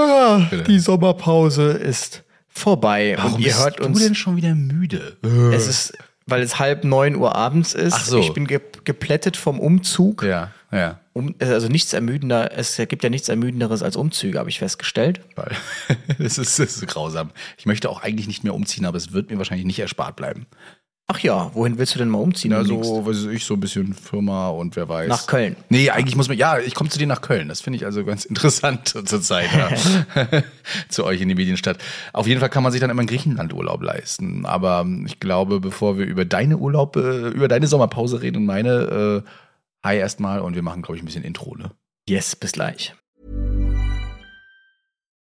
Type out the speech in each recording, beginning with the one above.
Ah, die Sommerpause ist vorbei Warum und ihr bist hört du uns. denn schon wieder müde? Es ist, weil es halb neun Uhr abends ist. Ach so. Ich bin ge geplättet vom Umzug. Ja, ja. Um, also nichts ermüdender, es gibt ja nichts ermüdenderes als Umzüge, habe ich festgestellt. Es ist, es ist grausam. Ich möchte auch eigentlich nicht mehr umziehen, aber es wird mir wahrscheinlich nicht erspart bleiben. Ach ja, wohin willst du denn mal umziehen? Ja, so, weiß ich, so ein bisschen Firma und wer weiß. Nach Köln. Nee, eigentlich muss man, ja, ich komme zu dir nach Köln. Das finde ich also ganz interessant zur Zeit, ja. zu euch in die Medienstadt. Auf jeden Fall kann man sich dann immer einen Griechenland-Urlaub leisten. Aber ich glaube, bevor wir über deine Urlaub, äh, über deine Sommerpause reden und meine, äh, hi erstmal und wir machen, glaube ich, ein bisschen Intro, ne? Yes, bis gleich.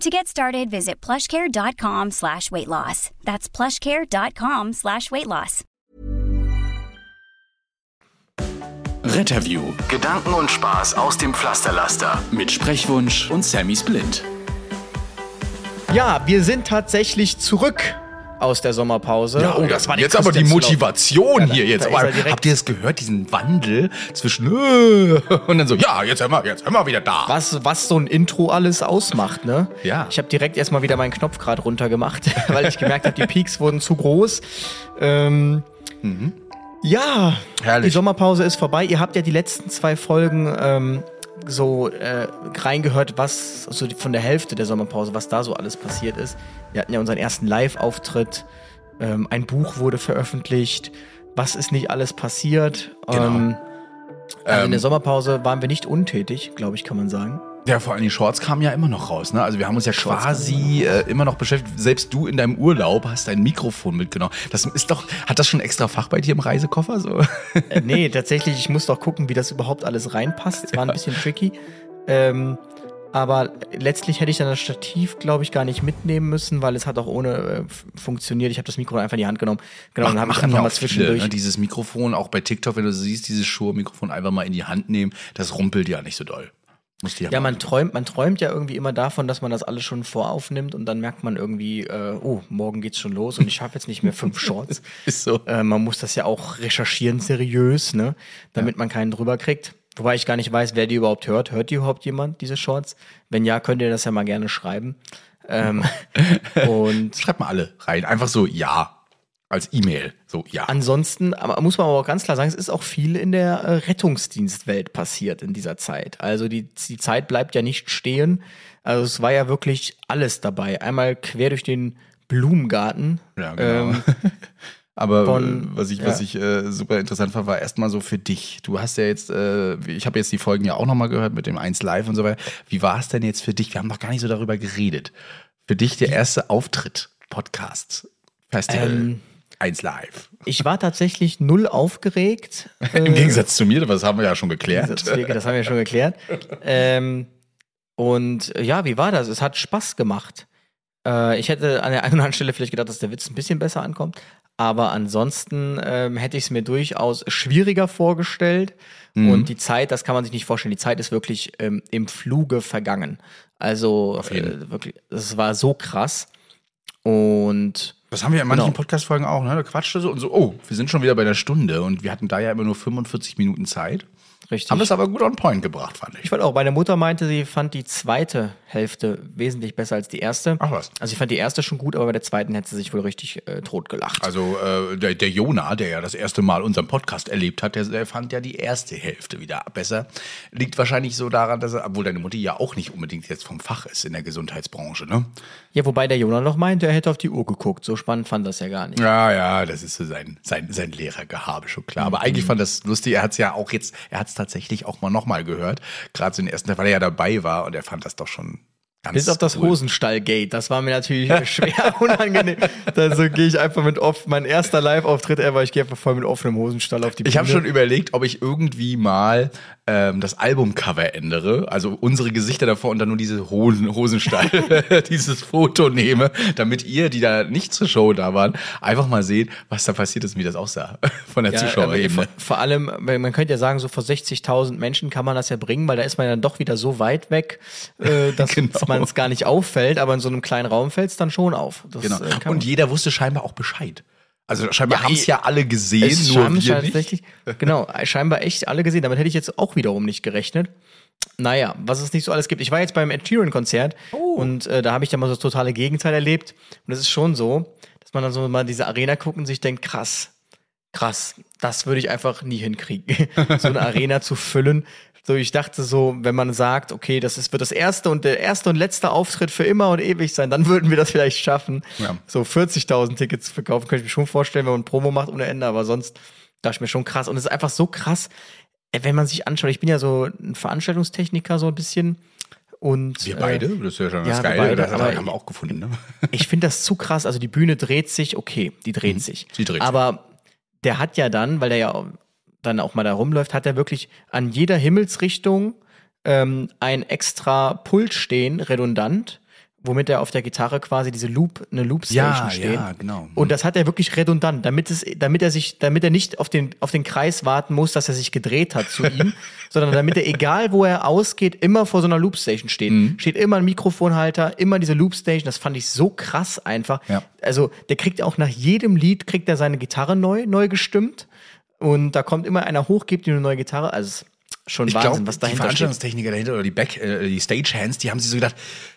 To get started, visit plushcare.com slash weight loss. That's plushcare.com slash weight loss. Retterview. Gedanken und Spaß aus dem Pflasterlaster. Mit Sprechwunsch und Sammy Split. Ja, wir sind tatsächlich zurück aus der Sommerpause. oh, das war jetzt aber die Motivation hier jetzt. Aber er habt ihr es gehört, diesen Wandel zwischen äh, und dann so, ja, jetzt sind wir, jetzt sind wir wieder da. Was, was so ein Intro alles ausmacht, ne? Ja. Ich habe direkt erstmal wieder meinen Knopf gerade runtergemacht, weil ich gemerkt habe, die Peaks wurden zu groß. Ähm, Ja, Mhm. Herrlich. die Sommerpause ist vorbei. Ihr habt ja die letzten zwei Folgen ähm, so äh, reingehört, was so die- von der Hälfte der Sommerpause, was da so alles passiert ist. Wir hatten ja unseren ersten Live-Auftritt. Ähm, ein Buch wurde veröffentlicht. Was ist nicht alles passiert? Genau. Ähm, also in Ähm, der Sommerpause waren wir nicht untätig, glaube ich, kann man sagen. Ja, vor allem die Shorts kamen ja immer noch raus. Ne? Also wir haben uns ja quasi äh, immer noch beschäftigt. Selbst du in deinem Urlaub hast dein Mikrofon mitgenommen. Das ist doch, hat das schon extra Fach bei dir im Reisekoffer? So? Äh, nee, tatsächlich, ich muss doch gucken, wie das überhaupt alles reinpasst. Es war ein bisschen tricky. Ähm, aber letztlich hätte ich dann das Stativ, glaube ich, gar nicht mitnehmen müssen, weil es hat auch ohne äh, funktioniert. Ich habe das Mikro einfach in die Hand genommen. Genau, dann habe ich machen einfach mal zwischendurch. viele, ne? Dieses Mikrofon, auch bei TikTok, wenn du siehst, dieses Shure-Mikrofon einfach mal in die Hand nehmen, das rumpelt ja nicht so doll. Ja, mal- man träumt, man träumt ja irgendwie immer davon, dass man das alles schon voraufnimmt und dann merkt man irgendwie, äh, oh, morgen geht's schon los und ich schaffe jetzt nicht mehr fünf Shorts. Ist so. Äh, man muss das ja auch recherchieren seriös, ne, damit man keinen drüber kriegt. Wobei ich gar nicht weiß, wer die überhaupt hört. Hört die überhaupt jemand, diese Shorts? Wenn ja, könnt ihr das ja mal gerne schreiben. Ähm, und Schreibt mal alle rein. Einfach so ja. Als E-Mail. So ja. ansonsten muss man aber auch ganz klar sagen, es ist auch viel in der äh, Rettungsdienstwelt passiert in dieser Zeit. Also die, die Zeit bleibt ja nicht stehen. Also es war ja wirklich alles dabei. Einmal quer durch den Blumengarten. Ja, genau. Ähm, Aber Von- äh, was ich, ja. was ich äh, super interessant fand, war erstmal so für dich. Du hast ja jetzt, äh, ich habe jetzt die Folgen ja auch nochmal gehört mit dem 1 Live und so weiter. Wie war es denn jetzt für dich? Wir haben noch gar nicht so darüber geredet. Für dich der erste Auftritt, Podcast, Festival, Ähm, 1 Live. ich war tatsächlich null aufgeregt. Im Äh, Gegensatz zu mir, das haben wir ja schon geklärt. Das haben wir schon geklärt. Ähm, und äh, ja, wie war das? Es hat Spaß gemacht. Äh, ich hätte an der einen oder anderen Stelle vielleicht gedacht, dass der Witz ein bisschen besser ankommt. Aber ansonsten ähm, hätte ich es mir durchaus schwieriger vorgestellt. Mhm. Und die Zeit, das kann man sich nicht vorstellen. Die Zeit ist wirklich ähm, im Fluge vergangen. Also äh, wirklich, es war so krass. Und Das haben wir in manchen Genau. Podcast-Folgen auch, ne? Da quatschte so und so, oh, wir sind schon wieder bei der Stunde und wir hatten da ja immer nur 45 Minuten Zeit. Richtig. Haben das aber gut on point gebracht, fand ich. Ich fand auch, meine Mutter meinte, sie fand die zweite Hälfte wesentlich besser als die erste. Ach was. Also ich fand die erste schon gut, aber bei der zweiten hätte sie sich wohl richtig äh, totgelacht. Also äh, der, der Jona, der ja das erste Mal unseren Podcast erlebt hat, der, der fand ja die erste Hälfte wieder besser. Liegt wahrscheinlich so daran, dass er, obwohl deine Mutter ja auch nicht unbedingt jetzt vom Fach ist in der Gesundheitsbranche, ne? ja, wobei der Jonah noch meinte, er hätte auf die Uhr geguckt. So spannend fand das ja gar nicht. Ja, ja, das ist so sein, sein, sein Lehrergehabe, schon klar. Aber eigentlich fand das lustig. Er hat es ja auch jetzt, er hat es tatsächlich auch mal nochmal gehört. Gerade so den ersten Teil, weil er ja dabei war und er fand das doch schon Ganz Bis auf das cool. Hosenstall-Gate. Das war mir natürlich schwer unangenehm. Also gehe ich einfach mit off. Mein erster Live-Auftritt ever. Ich gehe einfach voll mit offenem Hosenstall auf die Bühne. Ich habe schon überlegt, ob ich irgendwie mal ähm, das Albumcover ändere, also unsere Gesichter davor und dann nur diese Hosen, Hosenstall, dieses Foto nehme, damit ihr, die da nicht zur Show da waren, einfach mal seht, was da passiert ist und wie das aussah von der Ja, Zuschauerebene. vor, vor allem, man könnte ja sagen, so vor 60.000 Menschen kann man das ja bringen, weil da ist man dann doch wieder so weit weg, äh, dass Genau. man es gar nicht auffällt, aber in so einem kleinen Raum fällt es dann schon auf. Das, Genau. äh, Und jeder wusste scheinbar auch Bescheid. Also scheinbar Ja, haben es eh, ja alle gesehen, es nur wir nicht. tatsächlich, genau, scheinbar echt alle gesehen. Damit hätte ich jetzt auch wiederum nicht gerechnet. Naja, was es nicht so alles gibt. Ich war jetzt beim Ed Sheeran-Konzert Oh. und äh, da habe ich dann mal so das totale Gegenteil erlebt. Und es ist schon so, dass man dann so mal diese Arena guckt und sich denkt, krass, krass, das würde ich einfach nie hinkriegen, so eine Arena zu füllen. So, ich dachte so, wenn man sagt, okay, das ist, wird das erste und der erste und letzte Auftritt für immer und ewig sein, dann würden wir das vielleicht schaffen. Ja. So 40.000 Tickets zu verkaufen, könnte ich mir schon vorstellen, wenn man Promo macht ohne Ende, aber sonst dachte ich mir schon krass. Und es ist einfach so krass, äh, wenn man sich anschaut, ich bin ja so ein Veranstaltungstechniker so ein bisschen und Wir äh, beide, das ist ja schon ja, das wir Geile, beide, das haben wir auch gefunden. Ne? ich finde das zu krass. Also die Bühne dreht sich, okay, die dreht sich. Mhm. sie dreht sich. Aber der hat ja dann, weil der ja dann auch mal da rumläuft, hat er wirklich an jeder Himmelsrichtung ähm, ein extra Pult stehen, redundant, womit er auf der Gitarre quasi diese Loop, eine Loop-Station Ja, steht. ja, genau. Und das hat er wirklich redundant, damit es, damit er sich, damit er nicht auf den, auf den Kreis warten muss, dass er sich gedreht hat zu ihm, sondern damit er, egal wo er ausgeht, immer vor so einer Loopstation steht. Mhm. Steht immer ein Mikrofonhalter, immer diese Loopstation. Das fand ich so krass einfach. Ja. Also, der kriegt auch nach jedem Lied, kriegt er seine Gitarre neu, neu gestimmt. Und da kommt immer einer hoch, gibt ihm eine neue Gitarre. Also, schon Ich Wahnsinn, glaube, was die dahinter steht. Veranstaltungstechniker dahinter oder die Back, äh, die Stagehands, die haben sich so gedacht,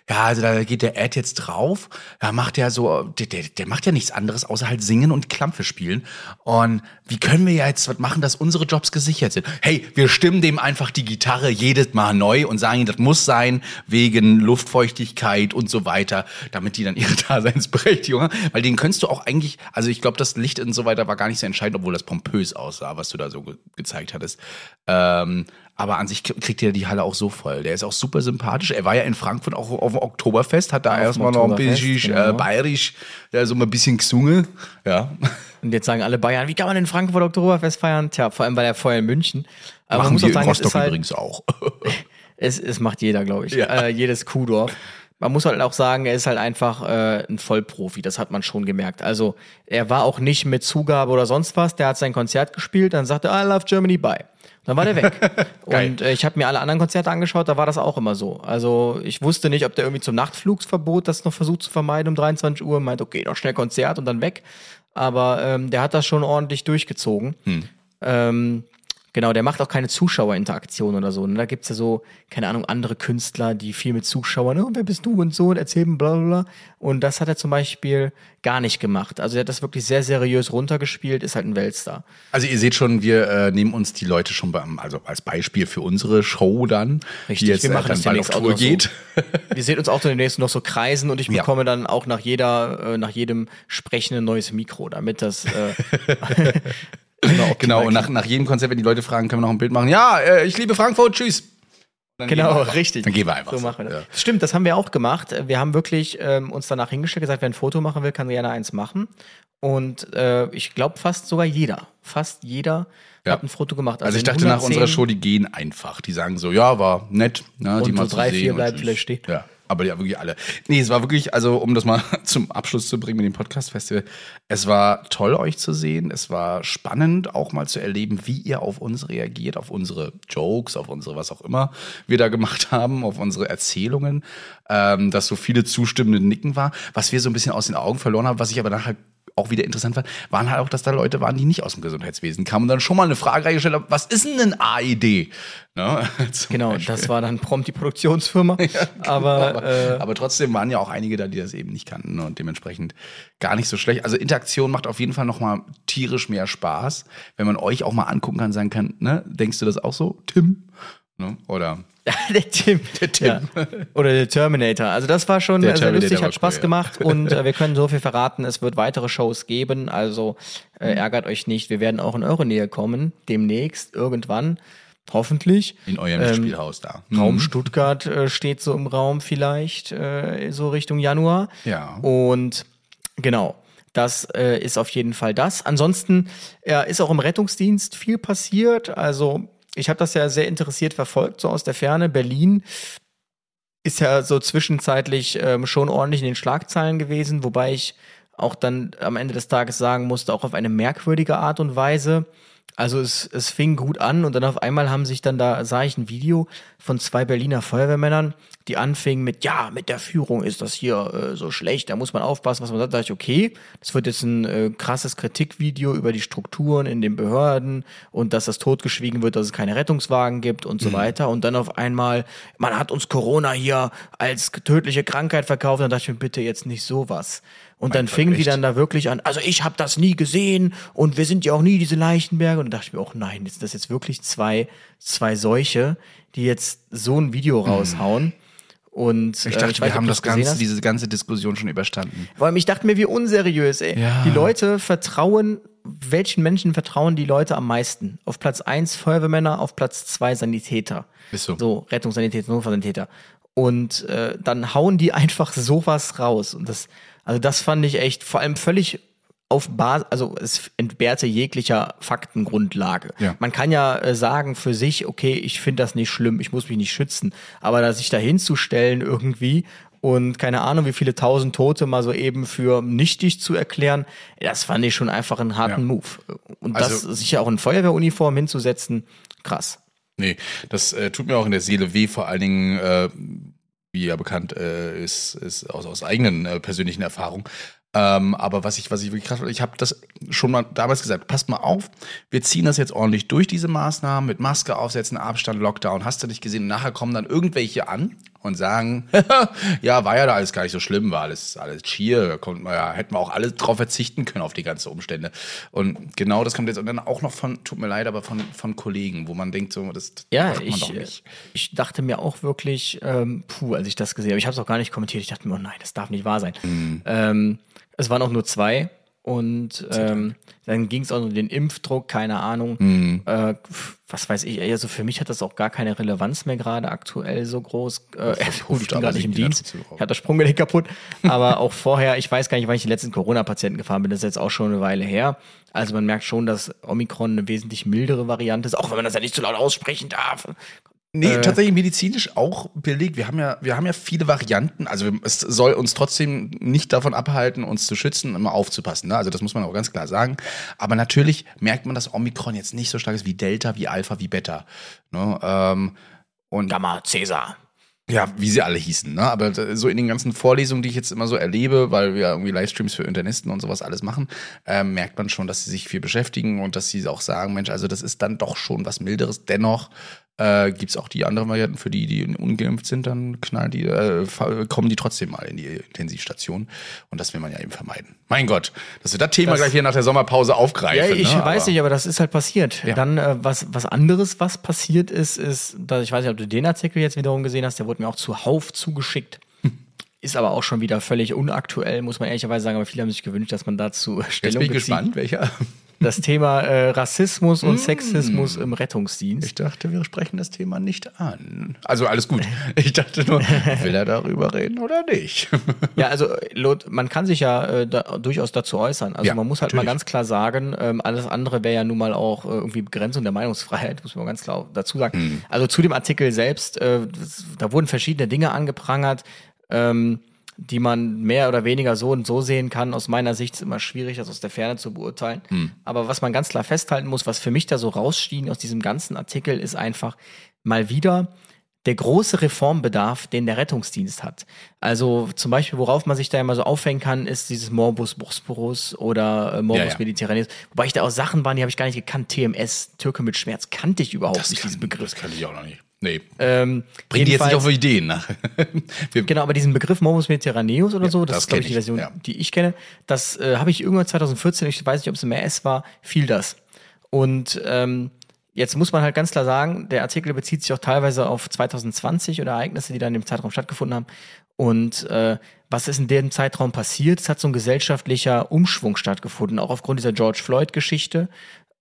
ja, also da geht der Ad jetzt drauf, da macht der so, der, der, der macht ja nichts anderes, außer halt singen und Klampfe spielen. Und wie können wir jetzt was machen, dass unsere Jobs gesichert sind? Hey, wir stimmen dem einfach die Gitarre jedes Mal neu und sagen, das muss sein, wegen Luftfeuchtigkeit und so weiter, damit die dann ihre Daseinsberechtigung haben. Weil den könntest du auch eigentlich, also ich glaube, das Licht und so weiter war gar nicht so entscheidend, obwohl das pompös aussah, was du da so ge gezeigt hattest. Ähm, aber an sich kriegt er die Halle auch so voll. Der ist auch super sympathisch. Er war ja in Frankfurt auch auf dem Oktoberfest, hat da erstmal noch ein bisschen genau. äh, bayerisch, so ein bisschen gesungen. Ja. Und jetzt sagen alle Bayern, wie kann man in Frankfurt Oktoberfest feiern? Tja, vor allem weil er vorher in München. Aber man Machen muss wir auch in sagen, es Rostock halt, übrigens auch. Es, es macht jeder, glaube ich. Ja. Äh, jedes Kuhdorf. Man muss halt auch sagen, er ist halt einfach äh, ein Vollprofi. Das hat man schon gemerkt. Also er war auch nicht mit Zugabe oder sonst was. Der hat sein Konzert gespielt, dann sagte er, I love Germany, bye. Dann war der weg. Und äh, ich habe mir alle anderen Konzerte angeschaut, da war das auch immer so. Also ich wusste nicht, ob der irgendwie zum Nachtflugsverbot das noch versucht zu vermeiden um 23 Uhr. Meint, okay, noch schnell Konzert und dann weg. Aber ähm, der hat das schon ordentlich durchgezogen. Ähm, genau, der macht auch keine Zuschauerinteraktion oder so. Ne? Da gibt's ja so, keine Ahnung, andere Künstler, die viel mit Zuschauern, oh, wer bist du und so und erzählen bla bla bla. Und das hat er zum Beispiel gar nicht gemacht. Also er hat das wirklich sehr seriös runtergespielt, ist halt ein Weltstar. Also ihr seht schon, wir äh, nehmen uns die Leute schon beim, also als Beispiel für unsere Show dann, Richtig, jetzt wir äh, machen dann das bald auf demnächst auch Tour noch so. geht. Wir sehen uns auch demnächst noch so kreisen und ich Ja. bekomme dann auch nach jeder, äh, nach jedem Sprechen ein neues Mikro, damit das äh, Genau, und nach, nach jedem Konzert, wenn die Leute fragen, können wir noch ein Bild machen. Ja, äh, ich liebe Frankfurt, tschüss. Dann Genau, richtig. Dann gehen wir einfach. So machen wir das. Ja. Stimmt, das haben wir auch gemacht. Wir haben wirklich ähm, uns danach hingestellt, gesagt, wer ein Foto machen will, kann gerne eins machen. Und äh, ich glaube fast sogar jeder, fast jeder Ja. hat ein Foto gemacht. Also ich in dachte nach 110 unserer Show, die gehen einfach. Die sagen so, ja, war nett, ne, die Und mal so zu drei, sehen. vier tschüss. vielleicht stehen. Ja, aber ja, wirklich alle. Nee, es war wirklich, also um das mal zum Abschluss zu bringen mit dem Podcast-Festival, es war toll, euch zu sehen. Es war spannend, auch mal zu erleben, wie ihr auf uns reagiert, auf unsere Jokes, auf unsere, was auch immer wir da gemacht haben, auf unsere Erzählungen, ähm, dass so viele zustimmende Nicken war. Was wir so ein bisschen aus den Augen verloren haben, was ich aber nachher auch wieder interessant fand, waren halt auch, dass da Leute waren, die nicht aus dem Gesundheitswesen kamen und dann schon mal eine Frage reingestellt haben, was ist denn ein AED? Ne? Genau, Beispiel. das war dann prompt die Produktionsfirma. aber, aber, äh, aber trotzdem waren ja auch einige da, die das eben nicht kannten und dementsprechend gar nicht so schlecht. Also Interaktion macht auf jeden Fall noch mal tierisch mehr Spaß, wenn man euch auch mal angucken kann, sagen kann, ne, denkst du das auch so, Tim? Ne? Oder der Tim. Der Tim. Ja. Oder der Terminator. Also das war schon Der sehr Terminator lustig, hat Spaß cool, ja. gemacht und äh, wir können so viel verraten. Es wird weitere Shows geben, also äh, ärgert euch nicht. Wir werden auch in eure Nähe kommen, demnächst, irgendwann. Hoffentlich. In eurem Ähm, Spielhaus da. Raum Mhm. Stuttgart äh, steht so im Raum vielleicht, äh, so Richtung Januar. Ja. Und genau, das äh, ist auf jeden Fall das. Ansonsten ja, ist auch im Rettungsdienst viel passiert. Also ich habe das ja sehr interessiert verfolgt, so aus der Ferne. Berlin ist ja so zwischenzeitlich ähm, schon ordentlich in den Schlagzeilen gewesen, wobei ich auch dann am Ende des Tages sagen musste, auch auf eine merkwürdige Art und Weise. Also es, es fing gut an und dann auf einmal haben sich dann da, sah ich ein Video von zwei Berliner Feuerwehrmännern, die anfingen mit, ja, mit der Führung ist das hier äh, so schlecht, da muss man aufpassen, was man sagt. Da dachte ich, okay, das wird jetzt ein äh, krasses Kritikvideo über die Strukturen in den Behörden und dass das totgeschwiegen wird, dass es keine Rettungswagen gibt und so weiter. Und dann auf einmal, man hat uns Corona hier als tödliche Krankheit verkauft. Dann dachte ich mir, bitte jetzt nicht sowas. Und dann fingen die dann da wirklich an, also ich habe das nie gesehen und wir sind ja auch nie diese Leichenberge. Und da dachte ich mir auch, nein, ist das jetzt wirklich zwei, zwei Seuche, die jetzt so ein Video raushauen. Und Ich äh, dachte, weiß wir nicht, ob haben das ganze, hast. diese ganze Diskussion schon überstanden. Vor allem, ich dachte mir, wie unseriös, ey. Ja. Die Leute vertrauen, welchen Menschen vertrauen die Leute am meisten? Auf Platz eins Feuerwehrmänner, auf Platz zwei Sanitäter. Ist so. So, Rettungssanitäter, Notfallsanitäter. Und äh, dann hauen die einfach sowas raus. Und das, also das fand ich echt vor allem völlig auf Basis, also es entbehrte jeglicher Faktengrundlage. Ja. Man kann ja äh, sagen für sich, okay, ich finde das nicht schlimm, ich muss mich nicht schützen, aber da sich da hinzustellen irgendwie und keine Ahnung, wie viele tausend Tote mal so eben für nichtig zu erklären, das fand ich schon einfach einen harten Ja. Move. Und Also- das sich ja auch in Feuerwehruniform hinzusetzen, krass. Nee, das äh, tut mir auch in der Seele weh, vor allen Dingen, äh, wie ja bekannt äh, ist, ist aus, aus eigenen äh, persönlichen Erfahrungen. Ähm, aber was ich, was ich wirklich krass, ich habe das schon mal damals gesagt, passt mal auf, wir ziehen das jetzt ordentlich durch, diese Maßnahmen, mit Maske aufsetzen, Abstand, Lockdown, hast du nicht gesehen. Und nachher kommen dann irgendwelche an und sagen, ja, war ja da alles gar nicht so schlimm, war alles, alles da konnten wir ja, hätten wir auch alle drauf verzichten können auf die ganzen Umstände. Und genau das kommt jetzt und dann auch noch von, tut mir leid, aber von, von Kollegen, wo man denkt, so, das, Ja, macht man ich, doch äh, nicht. ich dachte mir auch wirklich, ähm, puh, als ich das gesehen habe, ich habe es auch gar nicht kommentiert, ich dachte mir, oh nein, das darf nicht wahr sein. Mhm. Ähm, es waren auch nur zwei und ähm, dann ging es auch um den Impfdruck, keine Ahnung. Mhm. Äh, was weiß ich, also für mich hat das auch gar keine Relevanz mehr gerade aktuell so groß. Äh, gut, ich bin gerade nicht im Dienst, ich hatte das Sprunggelenk kaputt, aber auch vorher, ich weiß gar nicht, wann ich die letzten Corona-Patienten gefahren bin, das ist jetzt auch schon eine Weile her. Also man merkt schon, dass Omikron eine wesentlich mildere Variante ist, auch wenn man das ja nicht zu laut aussprechen darf. Nee, Äh, tatsächlich medizinisch auch belegt. Wir haben ja, wir haben ja viele Varianten. Also es soll uns trotzdem nicht davon abhalten, uns zu schützen, immer aufzupassen. Ne? Also das muss man auch ganz klar sagen. Aber natürlich merkt man, dass Omikron jetzt nicht so stark ist wie Delta, wie Alpha, wie Beta. Ne? Ähm, und Gamma, Cäsar. ja, wie sie alle hießen, ne? Aber so in den ganzen Vorlesungen, die ich jetzt immer so erlebe, weil wir irgendwie Livestreams für Internisten und sowas alles machen, ähm, merkt man schon, dass sie sich viel beschäftigen und dass sie auch sagen, Mensch, also das ist dann doch schon was Milderes. Dennoch äh, gibt es auch die anderen Varianten, für die, die ungeimpft sind, dann knallen die, äh, kommen die trotzdem mal in die Intensivstation. Und das will man ja eben vermeiden. Mein Gott, dass wir das Thema Das- gleich hier nach der Sommerpause aufgreifen. Ja, ich ne? weiß Aber- nicht, aber das ist halt passiert. Ja. Dann, äh, was, was anderes, was passiert ist, ist, dass ich weiß nicht, ob du den Artikel jetzt wiederum gesehen hast, der wurde mir auch zuhauf zugeschickt. Ist aber auch schon wieder völlig unaktuell, muss man ehrlicherweise sagen, aber viele haben sich gewünscht, dass man dazu Jetzt Stellung bin ich bezieht. gespannt, welcher. Das Thema äh, Rassismus und Sexismus im Rettungsdienst. Ich dachte, wir sprechen das Thema nicht an. Also alles gut. Ich dachte nur, will er darüber reden oder nicht? Ja, also Lot, man kann sich ja äh, da, durchaus dazu äußern. Also Ja, man muss halt mal natürlich. ganz klar sagen, ähm, alles andere wäre ja nun mal auch äh, irgendwie Begrenzung der Meinungsfreiheit, muss man ganz klar dazu sagen. Hm. Also zu dem Artikel selbst, äh, das, da wurden verschiedene Dinge angeprangert, ähm, die man mehr oder weniger so und so sehen kann. Aus meiner Sicht ist immer schwierig, das aus der Ferne zu beurteilen. Hm. Aber was man ganz klar festhalten muss, was für mich da so rausschien aus diesem ganzen Artikel, ist einfach mal wieder der große Reformbedarf, den der Rettungsdienst hat. Also zum Beispiel, worauf man sich da immer so aufhängen kann, ist dieses Morbus Bosporus oder äh, Morbus Ja, ja. Mediterraneus. Wobei ich da auch Sachen waren, die habe ich gar nicht gekannt. TMS, Türke mit Schmerz, kannte ich überhaupt nicht, diesen Begriff. Das kann ich auch noch nicht. Nee. Ähm, Bring die jetzt nicht auf Ideen nach. Wir, Genau, aber diesen Begriff Morbus Mediterraneus oder so, das, das ist, glaube ich, die Version, ja. die ich kenne. Das äh, habe ich irgendwann 2014, ich weiß nicht, ob es im RS war, fiel das. Und ähm, jetzt muss man halt ganz klar sagen, der Artikel bezieht sich auch teilweise auf 2020 oder Ereignisse, die dann im Zeitraum stattgefunden haben. Und äh, was ist in dem Zeitraum passiert? Es hat so ein gesellschaftlicher Umschwung stattgefunden, auch aufgrund dieser George Floyd-Geschichte.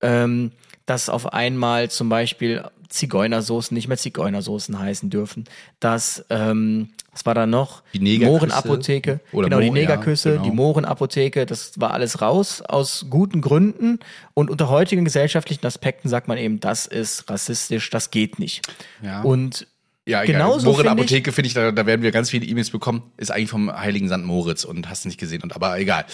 Ähm, dass auf einmal zum Beispiel Zigeunersoßen nicht mehr Zigeunersoßen heißen dürfen, dass, ähm, was war da noch? Die Negerküsse. Mohrenapotheke. Oder genau, die Mo- ja, Negerküsse, genau. die Mohrenapotheke, das war alles raus aus guten Gründen. Und unter heutigen gesellschaftlichen Aspekten sagt man eben, das ist rassistisch, das geht nicht. Ja. Und Ja, genauso ich, Apotheke finde ich, da, da werden wir ganz viele E-Mails bekommen. Ist eigentlich vom Heiligen St. Moritz und hast nicht gesehen. Und aber egal.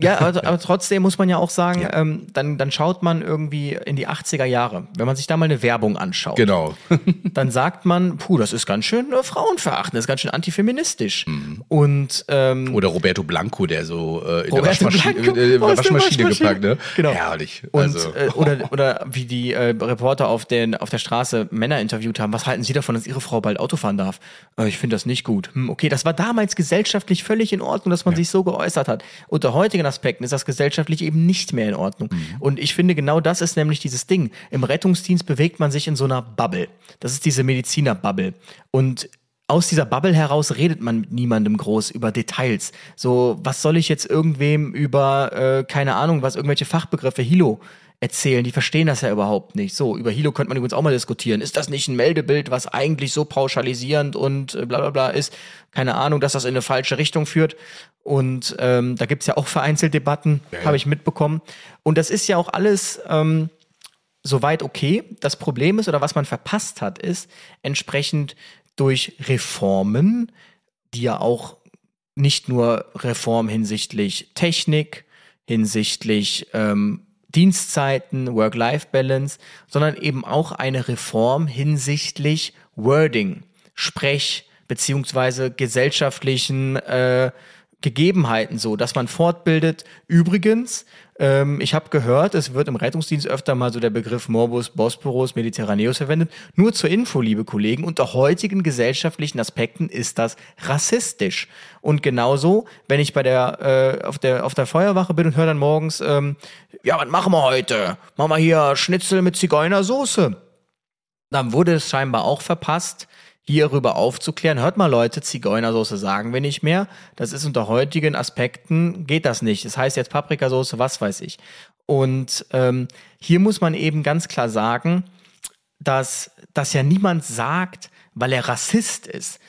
Ja, aber, aber trotzdem muss man ja auch sagen, Ja. ähm, dann, dann schaut man irgendwie in die 80er Jahre. Wenn man sich da mal eine Werbung anschaut, Genau. dann sagt man, puh, das ist ganz schön äh, frauenverachtend, das ist ganz schön antifeministisch. Mhm. Und ähm, Oder Roberto Blanco, der so äh, in Roberto der Waschmaschine, Blanco äh, Waschmaschine Waschmaschine. gepackt, ne? Genau. Herrlich. Und also, äh, oder, oder wie die äh, Reporter auf, den, auf der Straße Männer interviewt haben, was halten Sie davon, dass Ihre Frau bald Auto fahren darf? Äh, ich finde das nicht gut. Hm, okay, das war damals gesellschaftlich völlig in Ordnung, dass man sich so geäußert hat. Unter heutigen Aspekten ist das gesellschaftlich eben nicht mehr in Ordnung. Und ich finde, genau das ist nämlich dieses Ding. Im Rettungsdienst bewegt man sich in so einer Bubble. Das ist diese Mediziner-Bubble. Und aus dieser Bubble heraus redet man mit niemandem groß über Details. So, was soll ich jetzt irgendwem über, äh, keine Ahnung, was, irgendwelche Fachbegriffe, Hilo, erzählen? Die verstehen das ja überhaupt nicht. So, über Hilo könnte man übrigens auch mal diskutieren. Ist das nicht ein Meldebild, was eigentlich so pauschalisierend und äh, bla bla bla ist? Keine Ahnung, dass das in eine falsche Richtung führt. Und ähm, da gibt's ja auch vereinzelt Debatten, ja. habe ich mitbekommen. Und das ist ja auch alles. Ähm, soweit okay. Das Problem ist, oder was man verpasst hat, ist entsprechend durch Reformen, die ja auch nicht nur Reform hinsichtlich Technik, hinsichtlich ähm, Dienstzeiten, Work-Life-Balance, sondern eben auch eine Reform hinsichtlich Wording, Sprech, beziehungsweise gesellschaftlichen äh, Gegebenheiten so, dass man fortbildet. Übrigens, ähm, ich habe gehört, es wird im Rettungsdienst öfter mal so der Begriff Morbus Bosporus Mediterraneus verwendet. Nur zur Info, liebe Kollegen, unter heutigen gesellschaftlichen Aspekten ist das rassistisch. Und genauso, wenn ich bei der, äh, auf der, auf der Feuerwache bin und höre dann morgens, ähm, ja, was machen wir heute? Machen wir hier Schnitzel mit Zigeunersoße. Dann wurde es scheinbar auch verpasst, hierüber aufzuklären. Hört mal Leute, Zigeunersoße sagen wir nicht mehr. Das ist unter heutigen Aspekten, geht das nicht. Das heißt jetzt Paprikasauce, was weiß ich. Und ähm, hier muss man eben ganz klar sagen, dass das ja niemand sagt, weil er Rassist ist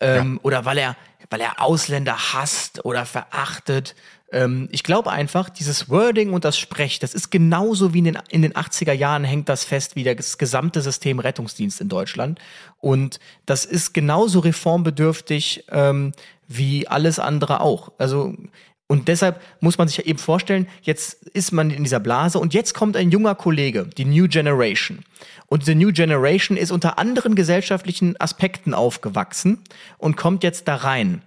ähm, oder weil er, weil er Ausländer hasst oder verachtet. Ähm, ich glaube einfach, dieses Wording und das Sprech, das ist genauso wie in den, in den 80er Jahren hängt das fest wie das gesamte System Rettungsdienst in Deutschland. Und das ist genauso reformbedürftig ähm, wie alles andere auch. Also und deshalb muss man sich ja eben vorstellen, jetzt ist man in dieser Blase und jetzt kommt ein junger Kollege, die New Generation. Und diese New Generation ist unter anderen gesellschaftlichen Aspekten aufgewachsen und kommt jetzt da rein.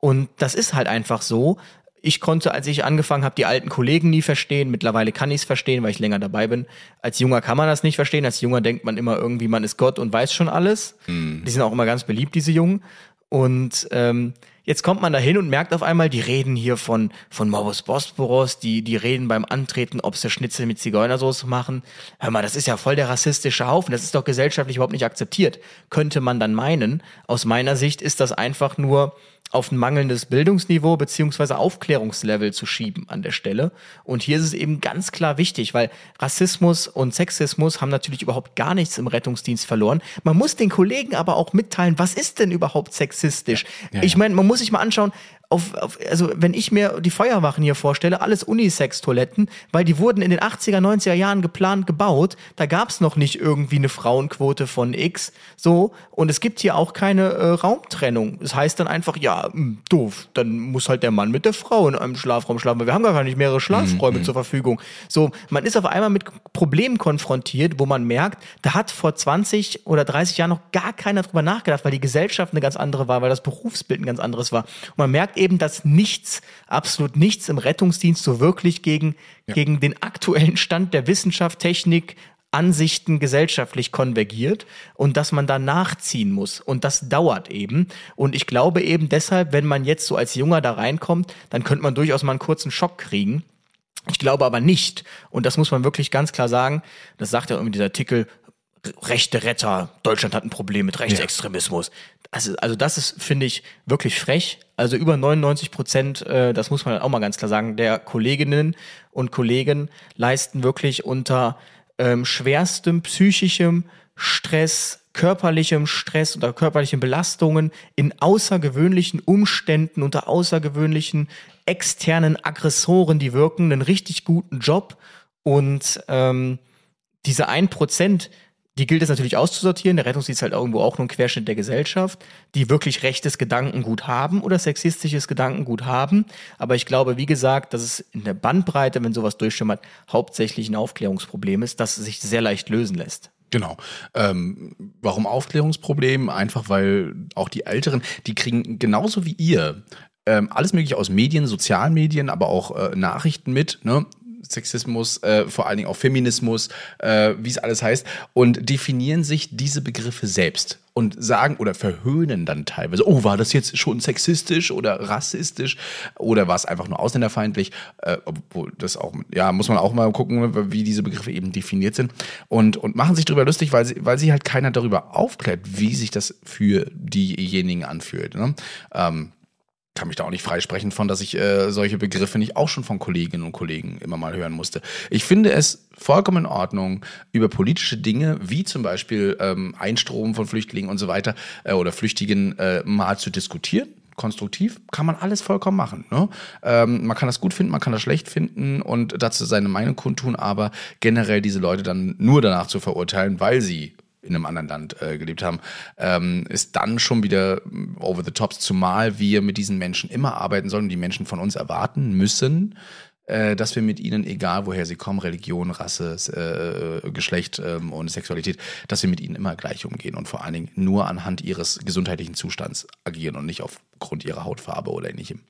Und das ist halt einfach so. Ich konnte, als ich angefangen habe, die alten Kollegen nie verstehen. Mittlerweile kann ich es verstehen, weil ich länger dabei bin. Als Junger kann man das nicht verstehen. Als Junger denkt man immer irgendwie, man ist Gott und weiß schon alles. Die sind auch immer ganz beliebt, diese Jungen. Und ähm, jetzt kommt man da hin und merkt auf einmal, die reden hier von, von Morbus Bosporus, die, die reden beim Antreten, ob sie Schnitzel mit Zigeunersoße machen. Hör mal, das ist ja voll der rassistische Haufen, das ist doch gesellschaftlich überhaupt nicht akzeptiert. Könnte man dann meinen. Aus meiner Sicht ist das einfach nur auf ein mangelndes Bildungsniveau beziehungsweise Aufklärungslevel zu schieben an der Stelle. Und hier ist es eben ganz klar wichtig, weil Rassismus und Sexismus haben natürlich überhaupt gar nichts im Rettungsdienst verloren. Man muss den Kollegen aber auch mitteilen, was ist denn überhaupt sexistisch? Ja, ich ja. meine, man muss sich mal anschauen, auf, auf, also wenn ich mir die Feuerwachen hier vorstelle, alles Unisex-Toiletten, weil die wurden in den 80er, 90er Jahren geplant gebaut. Da gab's noch nicht irgendwie eine Frauenquote von X. So, und es gibt hier auch keine äh, Raumtrennung. Das heißt dann einfach, ja, mh, doof, dann muss halt der Mann mit der Frau in einem Schlafraum schlafen, weil wir haben gar nicht mehrere Schlafräume zur Verfügung. So, man ist auf einmal mit Problemen konfrontiert, wo man merkt, da hat vor 20 oder 30 Jahren noch gar keiner drüber nachgedacht, weil die Gesellschaft eine ganz andere war, weil das Berufsbild ein ganz anderes war. Und man merkt eben, dass nichts, absolut nichts im Rettungsdienst so wirklich gegen, gegen den aktuellen Stand der Wissenschaft, Technik, Ansichten gesellschaftlich konvergiert und dass man da nachziehen muss. Und das dauert eben. Und ich glaube eben deshalb, wenn man jetzt so als Junger da reinkommt, dann könnte man durchaus mal einen kurzen Schock kriegen. Ich glaube aber nicht, und das muss man wirklich ganz klar sagen, das sagt ja irgendwie dieser Artikel, rechte Retter, Deutschland hat ein Problem mit Rechtsextremismus. Also, also das ist, finde ich, wirklich frech. Also über 99 Prozent, äh, das muss man auch mal ganz klar sagen, der Kolleginnen und Kollegen leisten wirklich unter ähm, schwerstem psychischem Stress, körperlichem Stress oder körperlichen Belastungen in außergewöhnlichen Umständen, unter außergewöhnlichen externen Aggressoren, die wirken, einen richtig guten Job. Und ähm, diese ein Prozent, die gilt es natürlich auszusortieren. Der Rettungsdienst ist halt irgendwo auch nur ein Querschnitt der Gesellschaft, die wirklich rechtes Gedankengut haben oder sexistisches Gedankengut haben. Aber ich glaube, wie gesagt, dass es in der Bandbreite, wenn sowas durchschimmert, hauptsächlich ein Aufklärungsproblem ist, das sich sehr leicht lösen lässt. Genau. Ähm, warum Aufklärungsproblem? Einfach weil auch die Älteren, die kriegen genauso wie ihr ähm, alles mögliche aus Medien, Sozialmedien, aber auch äh, Nachrichten mit. Ne? Sexismus, äh, vor allen Dingen auch Feminismus, äh, wie es alles heißt, und definieren sich diese Begriffe selbst und sagen oder verhöhnen dann teilweise, oh, war das jetzt schon sexistisch oder rassistisch oder war es einfach nur ausländerfeindlich, äh, obwohl das auch, ja, muss man auch mal gucken, wie diese Begriffe eben definiert sind und, und machen sich darüber lustig, weil sie, weil sie halt keiner darüber aufklärt, wie sich das für diejenigen anfühlt. Ne? Ähm, kann mich da auch nicht freisprechen von, dass ich äh, solche Begriffe nicht auch schon von Kolleginnen und Kollegen immer mal hören musste. Ich finde es vollkommen in Ordnung, über politische Dinge wie zum Beispiel ähm, Einstrom von Flüchtlingen und so weiter äh, oder Flüchtigen äh, mal zu diskutieren. Konstruktiv kann man alles vollkommen machen. Ne? Ähm, man kann das gut finden, man kann das schlecht finden und dazu seine Meinung kundtun, aber generell diese Leute dann nur danach zu verurteilen, weil sie in einem anderen Land äh, gelebt haben, ähm, ist dann schon wieder over the top, zumal wir mit diesen Menschen immer arbeiten sollen und die Menschen von uns erwarten müssen, äh, dass wir mit ihnen, egal woher sie kommen, Religion, Rasse, äh, Geschlecht ähm, und Sexualität, dass wir mit ihnen immer gleich umgehen und vor allen Dingen nur anhand ihres gesundheitlichen Zustands agieren und nicht aufgrund ihrer Hautfarbe oder ähnlichem.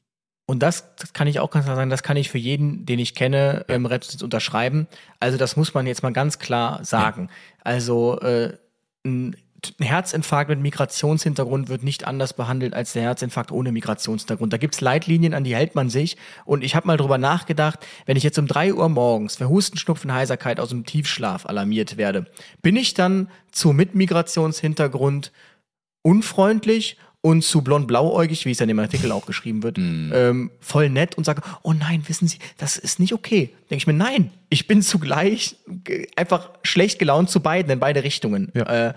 Und das, das kann ich auch ganz klar sagen, das kann ich für jeden, den ich kenne, im Rettungsdienst unterschreiben. Also das muss man jetzt mal ganz klar sagen. Ja. Also äh, ein Herzinfarkt mit Migrationshintergrund wird nicht anders behandelt als der Herzinfarkt ohne Migrationshintergrund. Da gibt's Leitlinien, an die hält man sich. Und ich habe mal drüber nachgedacht, wenn ich jetzt um drei Uhr morgens für Husten, Schnupfen, Heiserkeit aus dem Tiefschlaf alarmiert werde, bin ich dann zu mit Migrationshintergrund unfreundlich und zu blond-blauäugig, wie es ja in dem Artikel auch geschrieben wird, mm. ähm, voll nett und sage, oh nein, wissen Sie, das ist nicht okay. Denke ich mir, nein, ich bin zugleich einfach schlecht gelaunt zu beiden, in beide Richtungen. Ja. Äh,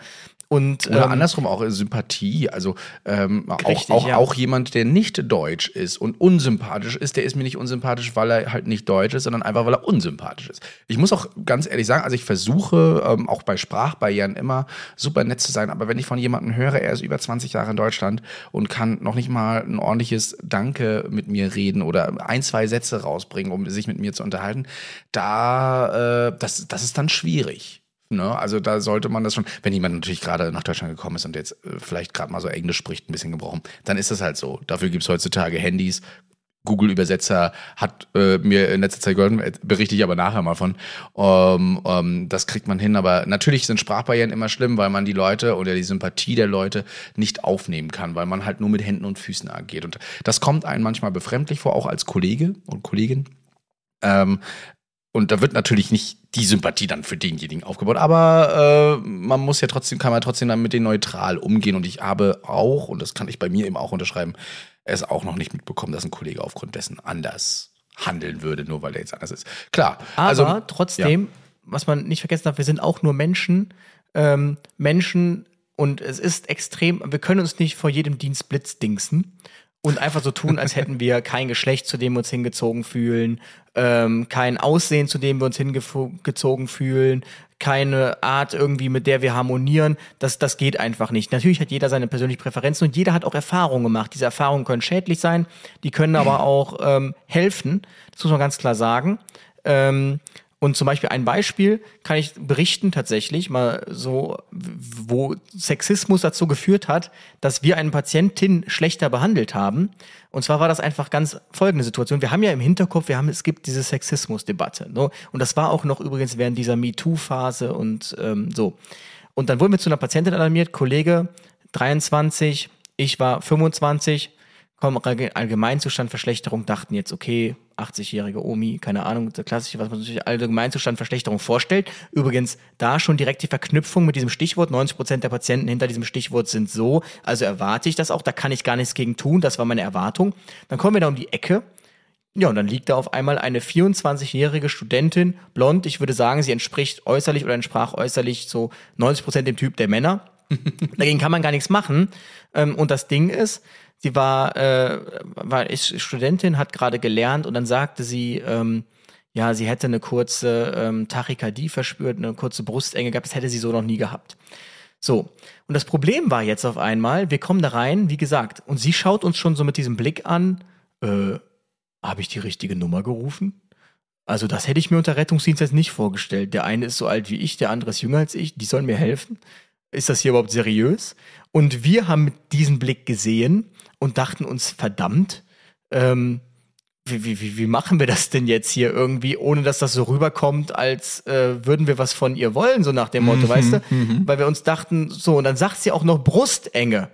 und, Oder ähm, andersrum auch Sympathie. Also ähm, richtig, auch, auch, ja. auch jemand, der nicht deutsch ist und unsympathisch ist, der ist mir nicht unsympathisch, weil er halt nicht deutsch ist, sondern einfach, weil er unsympathisch ist. Ich muss auch ganz ehrlich sagen, also ich versuche ähm, auch bei Sprachbarrieren immer super nett zu sein, aber wenn ich von jemandem höre, er ist über 20 Jahre in Deutschland und kann noch nicht mal ein ordentliches Danke mit mir reden oder ein, zwei Sätze rausbringen, um sich mit mir zu unterhalten, da, äh, das, das ist dann schwierig. Ne? Also da sollte man das schon, wenn jemand natürlich gerade nach Deutschland gekommen ist und jetzt äh, vielleicht gerade mal so Englisch spricht, ein bisschen gebrochen, dann ist das halt so. Dafür gibt es heutzutage Handys. Google-Übersetzer hat äh, mir in letzter Zeit geholfen, berichte ich aber nachher mal von. Um, um, das kriegt man hin, aber natürlich sind Sprachbarrieren immer schlimm, weil man die Leute oder die Sympathie der Leute nicht aufnehmen kann, weil man halt nur mit Händen und Füßen agiert. Und das kommt einem manchmal befremdlich vor, auch als Kollege und Kollegin. Ähm, und da wird natürlich nicht die Sympathie dann für denjenigen aufgebaut, aber äh, man muss ja trotzdem, kann man trotzdem dann mit denen neutral umgehen. Und ich habe auch, und das kann ich bei mir eben auch unterschreiben, es auch noch nicht mitbekommen, dass ein Kollege aufgrund dessen anders handeln würde, nur weil er jetzt anders ist. Klar. Aber also, trotzdem, ja. was man nicht vergessen darf, wir sind auch nur Menschen. Ähm, Menschen und es ist extrem, wir können uns nicht vor jedem Dienst blitzdingsen und einfach so tun, als hätten wir kein Geschlecht, zu dem wir uns hingezogen fühlen, ähm, kein Aussehen, zu dem wir uns hingezogen fühlen, keine Art irgendwie, mit der wir harmonieren. Das, das geht einfach nicht. Natürlich hat jeder seine persönlichen Präferenzen und jeder hat auch Erfahrungen gemacht. Diese Erfahrungen können schädlich sein, die können aber auch ähm, helfen. Das muss man ganz klar sagen. Ähm, und zum Beispiel ein Beispiel kann ich berichten tatsächlich mal so, wo Sexismus dazu geführt hat, dass wir eine Patientin schlechter behandelt haben. Und zwar war das einfach ganz folgende Situation. Wir haben ja im Hinterkopf, wir haben, es gibt diese Sexismusdebatte. Ne? Und das war auch noch übrigens während dieser MeToo-Phase und ähm, so. Und dann wurden wir zu einer Patientin alarmiert, Kollege 23, ich war 25, komm, Allgemeinzustandverschlechterung, dachten jetzt, okay, 80-jährige Omi, keine Ahnung, der klassische, was man sich Allgemeinzustandverschlechterung vorstellt. Übrigens, da schon direkt die Verknüpfung mit diesem Stichwort. 90 Prozent der Patienten hinter diesem Stichwort sind so. Also erwarte ich das auch. Da kann ich gar nichts gegen tun. Das war meine Erwartung. Dann kommen wir da um die Ecke. Ja, und dann liegt da auf einmal eine 24-jährige Studentin, blond. Ich würde sagen, sie entspricht äußerlich oder entsprach äußerlich so 90 Prozent dem Typ der Männer. Dagegen kann man gar nichts machen. Ähm, und das Ding ist, sie war, äh, war ist Studentin, hat gerade gelernt und dann sagte sie, ähm, ja, sie hätte eine kurze ähm, Tachykardie verspürt, eine kurze Brustenge gehabt. Das hätte sie so noch nie gehabt. So. Und das Problem war jetzt auf einmal, wir kommen da rein, wie gesagt, und sie schaut uns schon so mit diesem Blick an, äh, habe ich die richtige Nummer gerufen? Also das hätte ich mir unter Rettungsdienst jetzt nicht vorgestellt. Der eine ist so alt wie ich, der andere ist jünger als ich, die sollen mir helfen. Ist das hier überhaupt seriös? Und wir haben diesen Blick gesehen und dachten uns, verdammt, ähm, wie, wie, wie, machen wir das denn jetzt hier irgendwie, ohne dass das so rüberkommt, als äh, würden wir was von ihr wollen, so nach dem Motto, Mhm, weißt du? Weil wir uns dachten, so, und dann sagt sie auch noch Brustenge.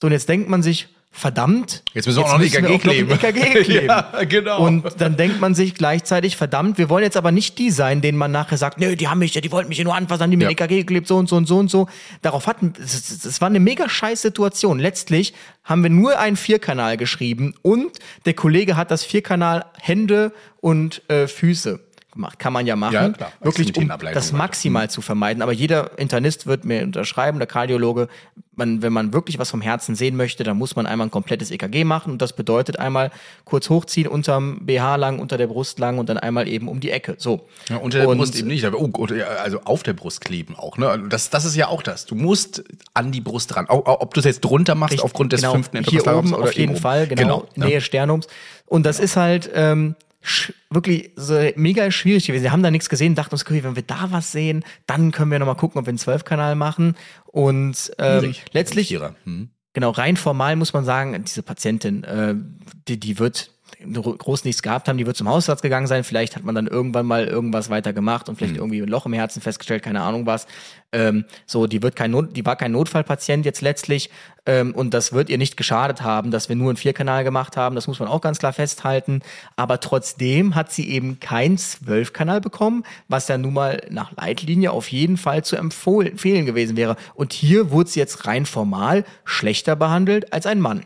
So, und jetzt denkt man sich, verdammt, Jetzt müssen wir auch noch müssen EKG kleben. EKG kleben. Ja, genau. Und dann denkt man sich gleichzeitig, verdammt, wir wollen jetzt aber nicht die sein, denen man nachher sagt, nö, die haben mich, ja, die wollten mich ja nur anfassen, haben die mir Ja. EKG geklebt, so und so und so und so. Darauf hatten, es war eine mega scheiß Situation. Letztlich haben wir nur einen Vierkanal geschrieben und der Kollege hat das Vierkanal Hände und äh, Füße gemacht. Kann man ja machen. Ja, klar. Wirklich, um das maximal zu vermeiden. Aber jeder Internist wird mir unterschreiben, der Kardiologe, man, wenn man wirklich was vom Herzen sehen möchte, dann muss man einmal ein komplettes EKG machen. Und das bedeutet einmal kurz hochziehen, unterm BH lang, unter der Brust lang und dann einmal eben um die Ecke. So. Ja, unter der und, Brust eben nicht, aber oh, ja, also auf der Brust kleben auch. Ne? Das, das ist ja auch das. Du musst an die Brust ran. Ob du es jetzt drunter machst Richtig, aufgrund des genau, fünften oben oder auf jeden oben. Fall, genau, ne? Nähe Sternums. Und das ist halt ähm, wirklich so mega schwierig gewesen. Wir haben da nichts gesehen, dachten uns, okay, wenn wir da was sehen, dann können wir nochmal gucken, ob wir einen Zwölfkanal machen. Und ähm, letztlich, Vierer. Hm. genau, rein formal muss man sagen, diese Patientin, äh, die, die wird groß nichts gehabt haben, die wird zum Hausarzt gegangen sein, vielleicht hat man dann irgendwann mal irgendwas weiter gemacht und vielleicht irgendwie ein Loch im Herzen festgestellt, keine Ahnung was. Ähm, so, die wird kein Not, die war kein Notfallpatient jetzt letztlich ähm, und das wird ihr nicht geschadet haben, dass wir nur einen Vierkanal gemacht haben, das muss man auch ganz klar festhalten. Aber trotzdem hat sie eben keinen Zwölfkanal bekommen, was ja nun mal nach Leitlinie auf jeden Fall zu empfohlen- empfehlen gewesen wäre. Und hier wurde sie jetzt rein formal schlechter behandelt als ein Mann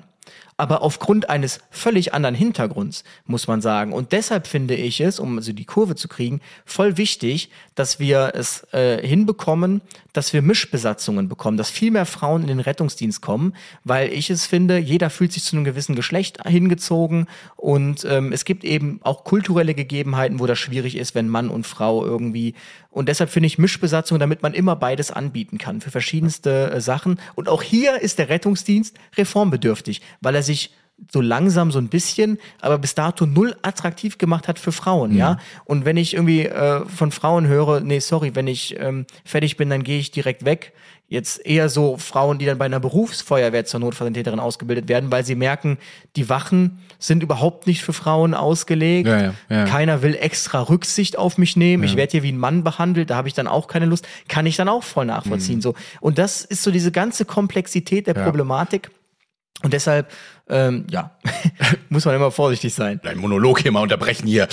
aber aufgrund eines völlig anderen Hintergrunds, muss man sagen. Und deshalb finde ich es, um also die Kurve zu kriegen, voll wichtig, dass wir es äh, hinbekommen, dass wir Mischbesatzungen bekommen, dass viel mehr Frauen in den Rettungsdienst kommen, weil ich es finde, jeder fühlt sich zu einem gewissen Geschlecht hingezogen und ähm, es gibt eben auch kulturelle Gegebenheiten, wo das schwierig ist, wenn Mann und Frau irgendwie und deshalb finde ich Mischbesatzung, damit man immer beides anbieten kann für verschiedenste äh, Sachen. Und auch hier ist der Rettungsdienst reformbedürftig, weil er sich so langsam so ein bisschen, aber bis dato null attraktiv gemacht hat für Frauen, ja. Und wenn ich irgendwie äh, von Frauen höre, nee, sorry, wenn ich ähm, fertig bin, dann gehe ich direkt weg. Jetzt eher so Frauen, die dann bei einer Berufsfeuerwehr zur Notfallsanitäterin ausgebildet werden, weil sie merken, die Wachen sind überhaupt nicht für Frauen ausgelegt. Ja, ja, ja. Keiner will extra Rücksicht auf mich nehmen. Ich werde hier wie ein Mann behandelt, da habe ich dann auch keine Lust. Kann ich dann auch voll nachvollziehen. So. Und das ist so diese ganze Komplexität der Problematik. Und deshalb, ähm, ja, muss man immer vorsichtig sein. Dein Monolog hier mal unterbrechen hier.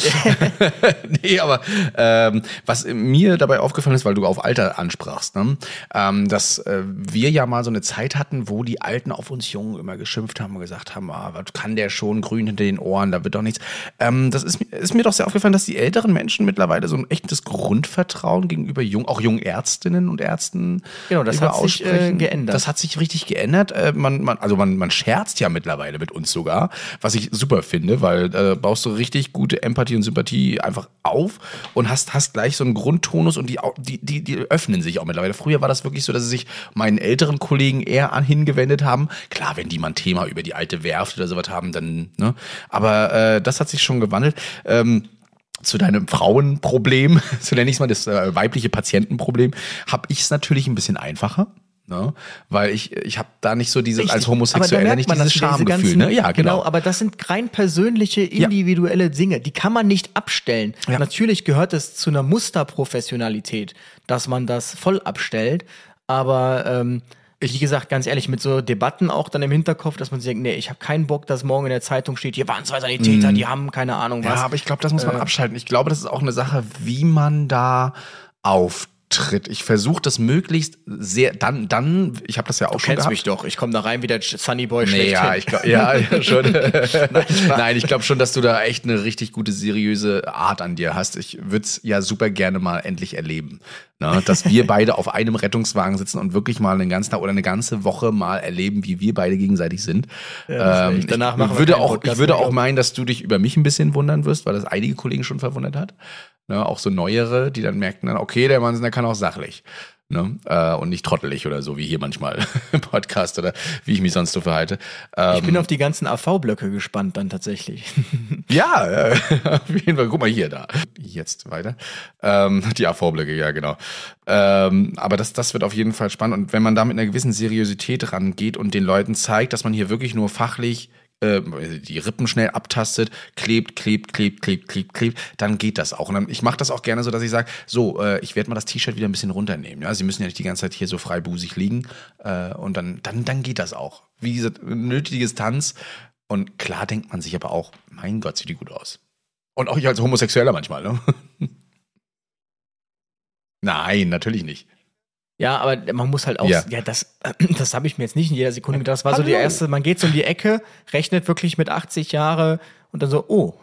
nee, aber ähm, was mir dabei aufgefallen ist, weil du auf Alter ansprachst, ne? ähm, dass äh, wir ja mal so eine Zeit hatten, wo die Alten auf uns Jungen immer geschimpft haben und gesagt haben, ah, was kann der schon, grün hinter den Ohren, da wird doch nichts. Ähm, das ist, mir- ist mir doch sehr aufgefallen, dass die älteren Menschen mittlerweile so ein echtes Grundvertrauen gegenüber jung, auch jungen Ärztinnen und Ärzten Genau, das hat sich, äh, aussprechen. geändert. Das hat sich richtig geändert. Äh, man, man, also man, man scherzt ja mittlerweile mit uns sogar, was ich super finde, weil äh, baust du richtig gute Empathie und Sympathie einfach auf und hast, hast gleich so einen Grundtonus und die, die, die, die öffnen sich auch mittlerweile. Früher war das wirklich so, dass sie sich meinen älteren Kollegen eher an hingewendet haben. Klar, wenn die mal ein Thema über die alte Werft oder sowas haben, dann, ne? Aber äh, das hat sich schon gewandelt. Ähm, zu deinem Frauenproblem, so nenne ich es mal, das äh, weibliche Patientenproblem, habe ich es natürlich ein bisschen einfacher. Ne? Weil ich, ich habe da nicht so dieses, als Richtig. Homosexueller da merkt nicht dieses Schamgefühl. ne? Ja, genau. Aber das sind rein persönliche, individuelle Dinge. Die kann man nicht abstellen. Ja. Natürlich gehört es zu einer Musterprofessionalität, dass man das voll abstellt. Aber ähm, wie gesagt, ganz ehrlich, mit so Debatten auch dann im Hinterkopf, dass man sich denkt, nee, ich habe keinen Bock, dass morgen in der Zeitung steht, hier waren zwei Sanitäter, die haben keine Ahnung was. Ja, aber ich glaube, das muss man abschalten. Ich glaube, das ist auch eine Sache, wie man da Auftritt. Ich versuche das möglichst sehr, dann, dann, ich habe das ja auch Du schon kennst gehabt. mich doch. Ich komme da rein wie der Sunny Boy Nee, ja, ich glaub, ja, ja, schon. Nein, ich glaube schon, dass du da echt eine richtig gute, seriöse Art an dir hast. Ich würde es ja super gerne mal endlich erleben. Ne? Dass wir beide auf einem Rettungswagen sitzen und wirklich mal einen ganzen Tag oder eine ganze Woche mal erleben, wie wir beide gegenseitig sind. wär ähm, ich. Danach ich machen wir würde auch, Podcast ich würde auch meinen, dass du dich über mich ein bisschen wundern wirst, weil das einige Kollegen schon verwundert hat. Ne? Auch so neuere, die dann merken dann, okay, der Mann, der kann auch sachlich. Ne? Äh, und nicht trottelig oder so, wie hier manchmal im Podcast oder wie ich mich sonst so verhalte. Ähm, Ich bin auf die ganzen AV-Blöcke gespannt dann tatsächlich. ja, äh, auf jeden Fall. Guck mal hier, da. Jetzt weiter. Ähm, die AV-Blöcke, ja, genau. Ähm, aber das, das wird auf jeden Fall spannend. Und wenn man da mit einer gewissen Seriosität rangeht und den Leuten zeigt, dass man hier wirklich nur fachlich äh, die Rippen schnell abtastet, klebt, klebt, klebt, klebt, klebt, klebt, dann geht das auch. Und dann, ich mache das auch gerne so, dass ich sage, so, äh, ich werde mal das T-Shirt wieder ein bisschen runternehmen. Ja, Sie müssen ja nicht die ganze Zeit hier so freibusig liegen. Äh, und dann, dann, dann geht das auch. Wie gesagt, nötige Distanz. Und klar denkt man sich aber auch, mein Gott, sieht die gut aus. Und auch ich als Homosexueller manchmal, ne? Nein, natürlich nicht. Ja, aber man muss halt auch, Ja. ja, das, das habe ich mir jetzt nicht in jeder Sekunde gedacht. Das war so die Hallo. erste, man geht so um die Ecke, rechnet wirklich mit 80 Jahre und dann so, oh,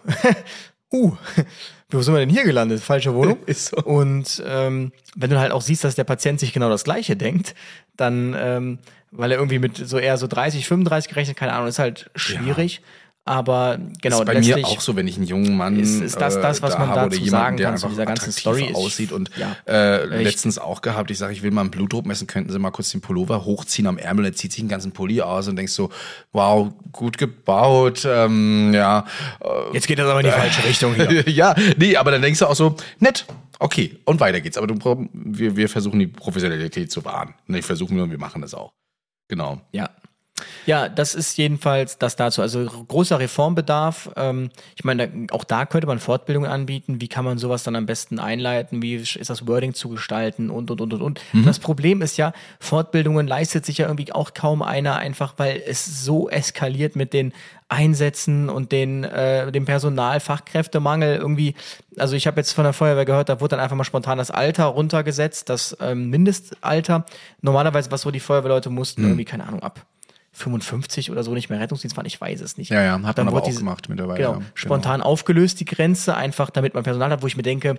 uh, wo sind wir denn hier gelandet? Falsche Wohnung. Ist so. Und ähm, wenn du halt auch siehst, dass der Patient sich genau das Gleiche denkt, dann, ähm, weil er irgendwie mit so eher so 30, 35 gerechnet, keine Ahnung, ist halt schwierig. Aber genau, ist bei mir auch so, wenn ich einen jungen Mann ist- ist das das, was äh, man dazu jemanden, sagen kann zu einfach dieser ganzen Story. Ich- aussieht und ja. äh, Ich- letztens auch gehabt, ich sage, ich will mal einen Blutdruck messen, könnten Sie mal kurz den Pullover hochziehen am Ärmel, er zieht sich den ganzen Pulli aus und denkst so, wow, gut gebaut, ähm, ja. Äh, Jetzt geht das aber in die falsche Richtung hier. ja, nee, aber dann denkst du auch so, nett, okay, und weiter geht's. Aber du, wir, wir versuchen die Professionalität zu wahren. Nicht versuchen wir, wir machen das auch. Genau. Ja. Ja, das ist jedenfalls das dazu. Also großer Reformbedarf. Ähm, ich meine, da, auch da könnte man Fortbildungen anbieten. Wie kann man sowas dann am besten einleiten? Wie ist das Wording zu gestalten? Und, und, und, und, und. Das Problem ist ja, Fortbildungen leistet sich ja irgendwie auch kaum einer, einfach weil es so eskaliert mit den Einsätzen und den, äh, dem Personal, Fachkräftemangel irgendwie. Also ich habe jetzt von der Feuerwehr gehört, da wurde dann einfach mal spontan das Alter runtergesetzt, das ähm, Mindestalter. Normalerweise, was so die Feuerwehrleute mussten, irgendwie, keine Ahnung, ab 55 oder so nicht mehr Rettungsdienst fahren, ich weiß es nicht. Ja, ja, hat Dann man aber auch diese- gemacht mittlerweile. Genau, ja. spontan aufgelöst, die Grenze, einfach damit man Personal hat, wo ich mir denke,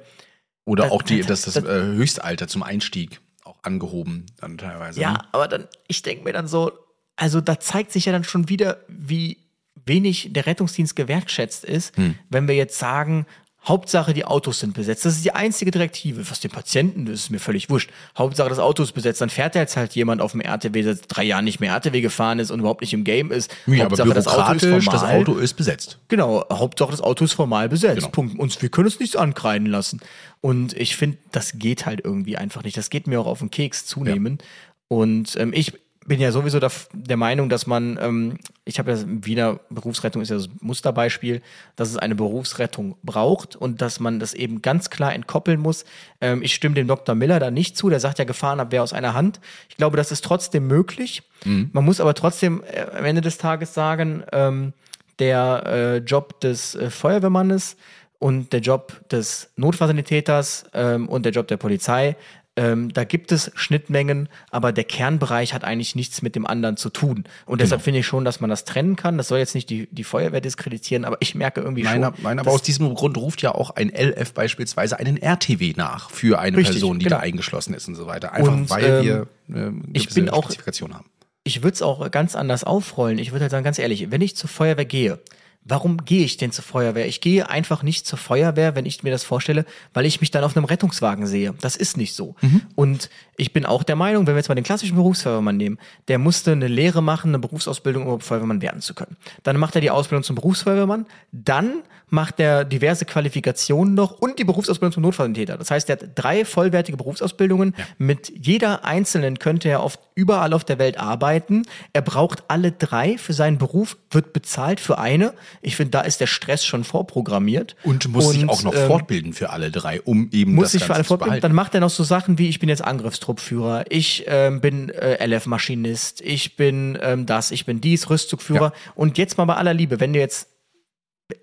Oder Das- auch die, das- das, das, das- äh, Höchstalter zum Einstieg auch angehoben dann teilweise. ja, ne? aber dann, ich denke mir dann so, also da zeigt sich ja dann schon wieder, wie wenig der Rettungsdienst gewertschätzt ist, Hm. wenn wir jetzt sagen, Hauptsache die Autos sind besetzt. Das ist die einzige Direktive. Was den Patienten, das ist mir völlig wurscht. Hauptsache das Auto ist besetzt. Dann fährt jetzt halt jemand auf dem RTW, der seit drei Jahren nicht mehr RTW gefahren ist und überhaupt nicht im Game ist. Ja, aber Hauptsache das Auto ist formal. das Auto ist besetzt. Genau, Hauptsache das Auto ist formal besetzt. Genau. Punkt. Und wir können es nicht ankreiden lassen. Und ich finde, das geht halt irgendwie einfach nicht. Das geht mir auch auf den Keks zunehmend. Und ähm, ich bin ja sowieso der, der Meinung, dass man, ähm, ich habe ja Wiener Berufsrettung ist ja das Musterbeispiel, dass es eine Berufsrettung braucht und dass man das eben ganz klar entkoppeln muss. Ähm, ich stimme dem Dr. Miller da nicht zu, der sagt ja, Gefahrenabwehr aus einer Hand. Ich glaube, das ist trotzdem möglich. Man muss aber trotzdem äh, am Ende des Tages sagen, ähm, der äh, Job des äh, Feuerwehrmannes und der Job des Notfallsanitäters ähm, und der Job der Polizei, ähm, da gibt es Schnittmengen, aber der Kernbereich hat eigentlich nichts mit dem anderen zu tun. Und deshalb finde ich schon, dass man das trennen kann. Das soll jetzt nicht die, die Feuerwehr diskreditieren, aber ich merke irgendwie Nein, schon. nein, aber aus diesem Grund ruft ja auch ein LF beispielsweise einen RTW nach für eine Richtig, Person, die genau. da eingeschlossen ist und so weiter. Einfach Und, weil ähm, wir äh, ich gewisse bin auch- haben. ich würde es auch ganz anders aufrollen. Ich würde halt sagen, ganz ehrlich, wenn ich zur Feuerwehr gehe, warum gehe ich denn zur Feuerwehr? Ich gehe einfach nicht zur Feuerwehr, wenn ich mir das vorstelle, weil ich mich dann auf einem Rettungswagen sehe. Das ist nicht so. Und ich bin auch der Meinung, wenn wir jetzt mal den klassischen Berufsfeuerwehrmann nehmen, der musste eine Lehre machen, eine Berufsausbildung, um Feuerwehrmann werden zu können. Dann macht er die Ausbildung zum Berufsfeuerwehrmann, dann macht er diverse Qualifikationen noch und die Berufsausbildung zum Notfalltäter. Das heißt, er hat drei vollwertige Berufsausbildungen. Mit jeder einzelnen könnte er auf, überall auf der Welt arbeiten. Er braucht alle drei für seinen Beruf, wird bezahlt für eine. Ich finde, da ist der Stress schon vorprogrammiert. Und muss sich Und, auch noch ähm, fortbilden für alle drei, um eben muss das sich für Ganze alle zu fortbilden. behalten. Dann macht er noch so Sachen wie, ich bin jetzt Angriffstruppführer, ich ähm, bin äh, LF-Maschinist, ich bin ähm, das, ich bin dies, Rüstzugführer. Und jetzt mal bei aller Liebe, wenn du jetzt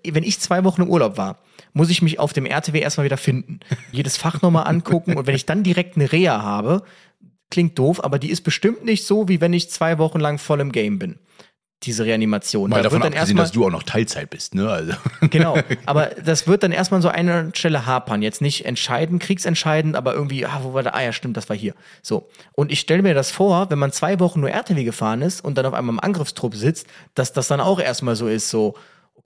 wenn ich zwei Wochen im Urlaub war, muss ich mich auf dem RTW erstmal wieder finden. Jedes Fach nochmal angucken und wenn ich dann direkt eine Reha habe, klingt doof, aber die ist bestimmt nicht so, wie wenn ich zwei Wochen lang voll im Game bin. Diese Reanimation. Mal Da davon wird dann abgesehen, erstmal- dass du auch noch Teilzeit bist, ne? Also. Genau, aber das wird dann erstmal so einer Stelle hapern. Jetzt nicht entscheidend, kriegsentscheidend, aber irgendwie, ah, wo war der? Ah ja, stimmt, das war hier. So. Und ich stelle mir das vor, wenn man zwei Wochen nur RTW gefahren ist und dann auf einmal im Angriffstrupp sitzt, dass das dann auch erstmal so ist, so,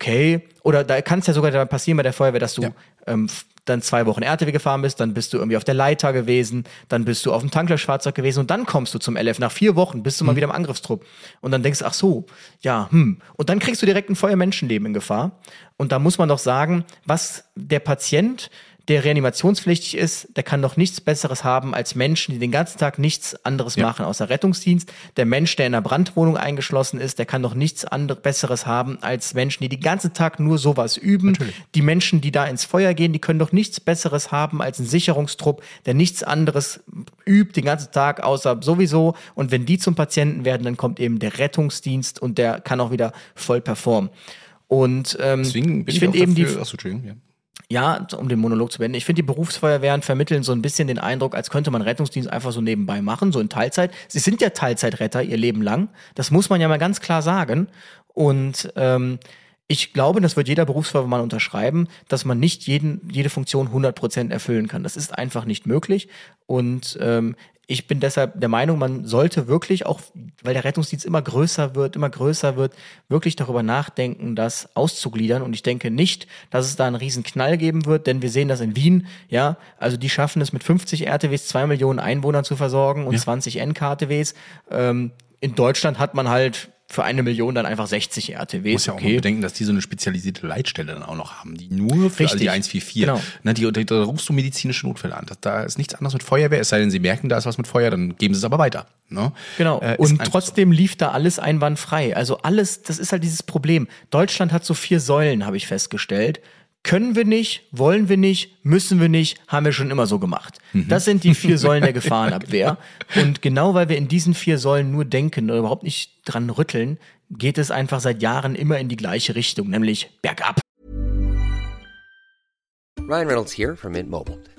okay. Oder da kann es ja sogar passieren bei der Feuerwehr, dass du Ja. ähm, dann zwei Wochen RTW gefahren bist, dann bist du irgendwie auf der Leiter gewesen, dann bist du auf dem Tanklöschfahrzeug gewesen und dann kommst du zum LF. Nach vier Wochen bist du mal wieder im Angriffstrupp. Und dann denkst du, ach so, ja, hm. Und dann kriegst du direkt ein Feuermenschenleben in Gefahr. Und da muss man doch sagen, was der Patient, der reanimationspflichtig ist, der kann doch nichts Besseres haben als Menschen, die den ganzen Tag nichts anderes machen außer Rettungsdienst. Der Mensch, der in einer Brandwohnung eingeschlossen ist, der kann doch nichts anderes Besseres haben als Menschen, die den ganzen Tag nur sowas üben. Die Menschen, die da ins Feuer gehen, die können doch nichts Besseres haben als ein Sicherungstrupp, der nichts anderes übt den ganzen Tag außer sowieso. Und wenn die zum Patienten werden, dann kommt eben der Rettungsdienst und der kann auch wieder voll performen. Und ähm, Deswegen bin ich ich, finde eben die dafür, achso, Entschuldigung, ja. Ja, um den Monolog zu beenden. Ich finde, die Berufsfeuerwehren vermitteln so ein bisschen den Eindruck, als könnte man Rettungsdienst einfach so nebenbei machen, so in Teilzeit. Sie sind ja Teilzeitretter ihr Leben lang. Das muss man ja mal ganz klar sagen. Und ähm, ich glaube, das wird jeder Berufsfeuerwehrmann unterschreiben, dass man nicht jeden, jede Funktion 100% erfüllen kann. Das ist einfach nicht möglich. Und ähm, ich bin deshalb der Meinung, man sollte wirklich auch, weil der Rettungsdienst immer größer wird, immer größer wird, wirklich darüber nachdenken, das auszugliedern. Und ich denke nicht, dass es da einen riesen Knall geben wird, denn wir sehen das in Wien, ja, also die schaffen es mit 50 RTWs zwei Millionen Einwohner zu versorgen und 20 NKTWs. Ähm, in Deutschland hat man halt für eine Million dann einfach 60 RTWs. muss ja auch mal okay. bedenken, dass die so eine spezialisierte Leitstelle dann auch noch haben, die nur für also die Richtig. 144, Genau. ne, die, da, da rufst du medizinische Notfälle an. Das, da ist nichts anderes mit Feuerwehr, es sei denn, sie merken, da ist was mit Feuer, dann geben sie es aber weiter. Ne? Genau. Äh, und trotzdem lief da alles einwandfrei. Also alles, das ist halt dieses Problem. Deutschland hat so vier Säulen, habe ich festgestellt. Können wir nicht, wollen wir nicht, müssen wir nicht, haben wir schon immer so gemacht. Mhm. Das sind die vier Säulen der Gefahrenabwehr. Und genau weil wir in diesen vier Säulen nur denken oder überhaupt nicht dran rütteln, geht es einfach seit Jahren immer in die gleiche Richtung, nämlich bergab. Ryan Reynolds here from Mint Mobile.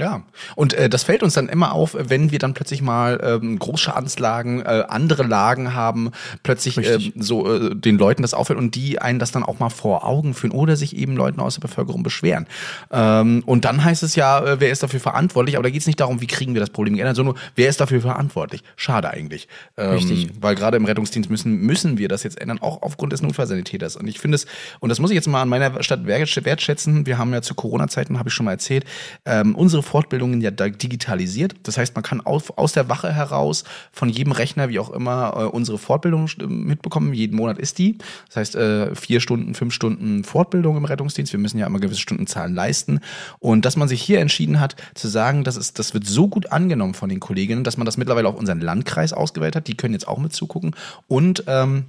Ja, und äh, das fällt uns dann immer auf, wenn wir dann plötzlich mal ähm, Großschadenslagen, äh, andere Lagen haben, plötzlich ähm, so äh, den Leuten das auffällt und die einen das dann auch mal vor Augen führen oder sich eben Leuten aus der Bevölkerung beschweren. Ähm, und dann heißt es ja, äh, wer ist dafür verantwortlich, aber da geht es nicht darum, wie kriegen wir das Problem geändert, sondern nur, wer ist dafür verantwortlich. Schade eigentlich. Ähm, Richtig. Weil gerade im Rettungsdienst müssen, müssen wir das jetzt ändern, auch aufgrund des Notfallsanitäters. Und ich finde es, und das muss ich jetzt mal an meiner Stadt wertsch- wertschätzen, wir haben ja zu Corona-Zeiten, habe ich schon mal erzählt, ähm, unsere Fortbildungen ja digitalisiert. Das heißt, man kann auf, aus der Wache heraus von jedem Rechner, wie auch immer, äh, unsere Fortbildung mitbekommen. Jeden Monat ist die. Das heißt, äh, vier Stunden, fünf Stunden Fortbildung im Rettungsdienst. Wir müssen ja immer gewisse Stundenzahlen leisten. Und dass man sich hier entschieden hat, zu sagen, das, ist, das wird so gut angenommen von den Kolleginnen, dass man das mittlerweile auf unseren Landkreis ausgewählt hat. Die können jetzt auch mit zugucken. Und ähm,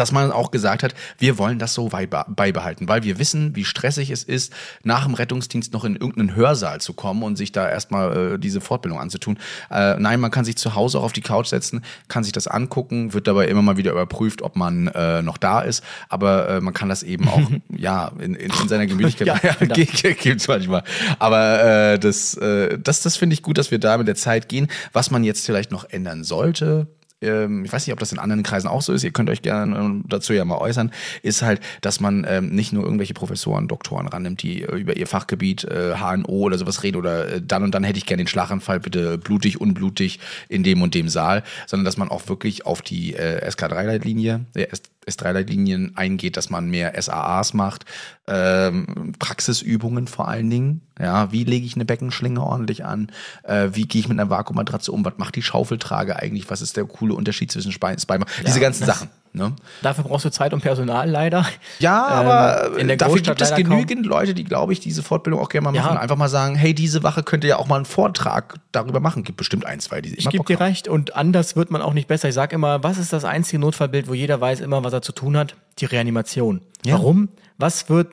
dass man auch gesagt hat, wir wollen das so beibehalten, weil wir wissen, wie stressig es ist, nach dem Rettungsdienst noch in irgendeinen Hörsaal zu kommen und sich da erstmal äh, diese Fortbildung anzutun. Äh, nein, man kann sich zu Hause auch auf die Couch setzen, kann sich das angucken, wird dabei immer mal wieder überprüft, ob man äh, noch da ist, aber äh, man kann das eben auch, ja, in, in, in seiner Gemütlichkeit, Ja, ja, genau. gibt's manchmal. Aber äh, das, äh, das, das finde ich gut, dass wir da mit der Zeit gehen. Was man jetzt vielleicht noch ändern sollte, ähm, ich weiß nicht, ob das in anderen Kreisen auch so ist, ihr könnt euch gerne ähm, dazu ja mal äußern, ist halt, dass man ähm, nicht nur irgendwelche Professoren, Doktoren rannimmt, die äh, über ihr Fachgebiet äh, HNO oder sowas reden oder äh, dann und dann hätte ich gerne den Schlaganfall, bitte blutig, unblutig in dem und dem Saal, sondern dass man auch wirklich auf die äh, SK3-Leitlinie, äh, S3-Leitlinien eingeht, dass man mehr SAAs macht, ähm, Praxisübungen vor allen Dingen. Ja, wie lege ich eine Beckenschlinge ordentlich an? Äh, wie gehe ich mit einer Vakuummatratze um? Was macht die Schaufeltrage eigentlich? Was ist der coole Unterschied zwischen Spine, Spine? Diese ganzen Sachen. Ne? Dafür brauchst du Zeit und Personal leider. Ja, Ähm, aber in der dafür gibt es leider kaum. genügend Leute, die, glaube ich, diese Fortbildung auch gerne mal Ja. machen. Einfach mal sagen, hey, diese Wache könnte ja auch mal einen Vortrag darüber machen. Gibt bestimmt ein, zwei, die Ich immer gebe dir recht und anders wird man auch nicht besser. Ich sage immer, was ist das einzige Notfallbild, wo jeder weiß immer, was er zu tun hat? Die Reanimation. Ja. Warum? Was wird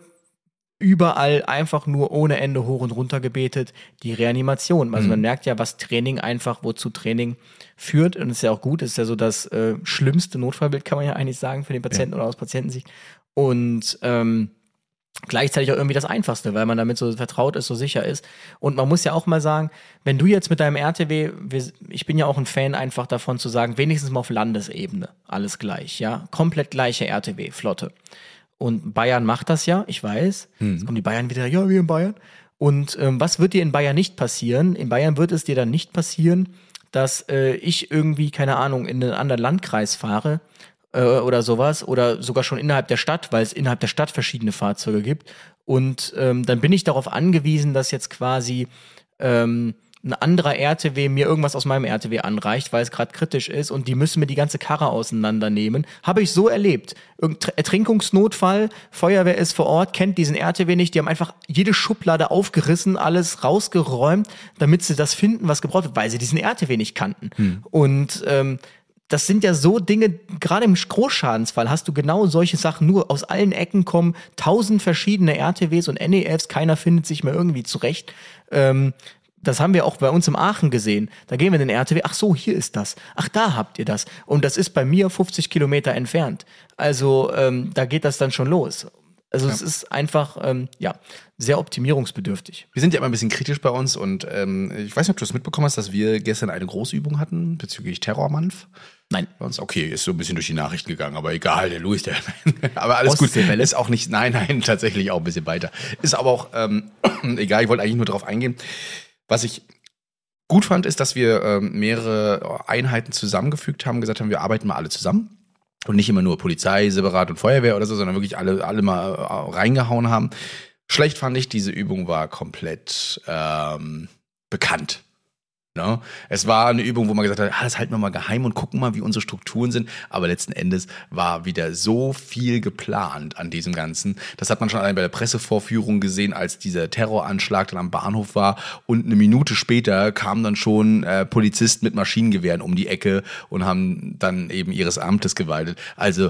überall einfach nur ohne Ende hoch und runter gebetet? Die Reanimation. Mhm. Also man merkt ja, was Training einfach, wozu Training führt. Und das ist ja auch gut, das ist ja so das äh, schlimmste Notfallbild, kann man ja eigentlich sagen, für den Patienten oder aus Patientensicht. Und ähm, gleichzeitig auch irgendwie das Einfachste, weil man damit so vertraut ist, so sicher ist. Und man muss ja auch mal sagen, wenn du jetzt mit deinem RTW, wir, ich bin ja auch ein Fan einfach davon zu sagen, wenigstens mal auf Landesebene, alles gleich, ja, komplett gleiche RTW, Flotte. Und Bayern macht das ja, ich weiß. Jetzt kommen die Bayern wieder, ja, wir in Bayern. Und ähm, was wird dir in Bayern nicht passieren? In Bayern wird es dir dann nicht passieren, dass äh, ich irgendwie, keine Ahnung, in einen anderen Landkreis fahre äh, oder sowas oder sogar schon innerhalb der Stadt, weil es innerhalb der Stadt verschiedene Fahrzeuge gibt. Und ähm, dann bin ich darauf angewiesen, dass jetzt quasi ähm, ein anderer RTW mir irgendwas aus meinem RTW anreicht, weil es gerade kritisch ist und die müssen mir die ganze Karre auseinandernehmen. Habe ich so erlebt. Irgendein Ertrinkungsnotfall, Feuerwehr ist vor Ort, kennt diesen RTW nicht, die haben einfach jede Schublade aufgerissen, alles rausgeräumt, damit sie das finden, was gebraucht wird, weil sie diesen RTW nicht kannten. Und ähm, das sind ja so Dinge, gerade im Großschadensfall hast du genau solche Sachen, nur aus allen Ecken kommen tausend verschiedene RTWs und NEFs, keiner findet sich mehr irgendwie zurecht. Ähm, das haben wir auch bei uns im Aachen gesehen. Da gehen wir in den RTW, ach so, hier ist das. Ach, da habt ihr das. Und das ist bei mir 50 Kilometer entfernt. Also ähm, da geht das dann schon los. Also es ist einfach, ähm, ja, sehr optimierungsbedürftig. Wir sind ja immer ein bisschen kritisch bei uns und ähm, ich weiß nicht, ob du es mitbekommen hast, dass wir gestern eine Großübung hatten bezüglich Terrormanf. Nein. Bei uns, okay, ist so ein bisschen durch die Nachrichten gegangen, aber egal, der Louis, der. aber alles gut. Ist auch nicht, nein, nein, tatsächlich auch ein bisschen weiter. Ist aber auch, ähm, egal, ich wollte eigentlich nur darauf eingehen. Was ich gut fand, ist, dass wir ähm, mehrere Einheiten zusammengefügt haben, gesagt haben, wir arbeiten mal alle zusammen. Und nicht immer nur Polizei, separat und Feuerwehr oder so, sondern wirklich alle, alle mal äh, reingehauen haben. Schlecht fand ich, diese Übung war komplett ähm, bekannt. Ne? Es war eine Übung, wo man gesagt hat, ah, das halten wir mal geheim und gucken mal, wie unsere Strukturen sind. Aber letzten Endes war wieder so viel geplant an diesem Ganzen. Das hat man schon allein bei der Pressevorführung gesehen, als dieser Terroranschlag dann am Bahnhof war. Und eine Minute später kamen dann schon äh, Polizisten mit Maschinengewehren um die Ecke und haben dann eben ihres Amtes gewaltet. Also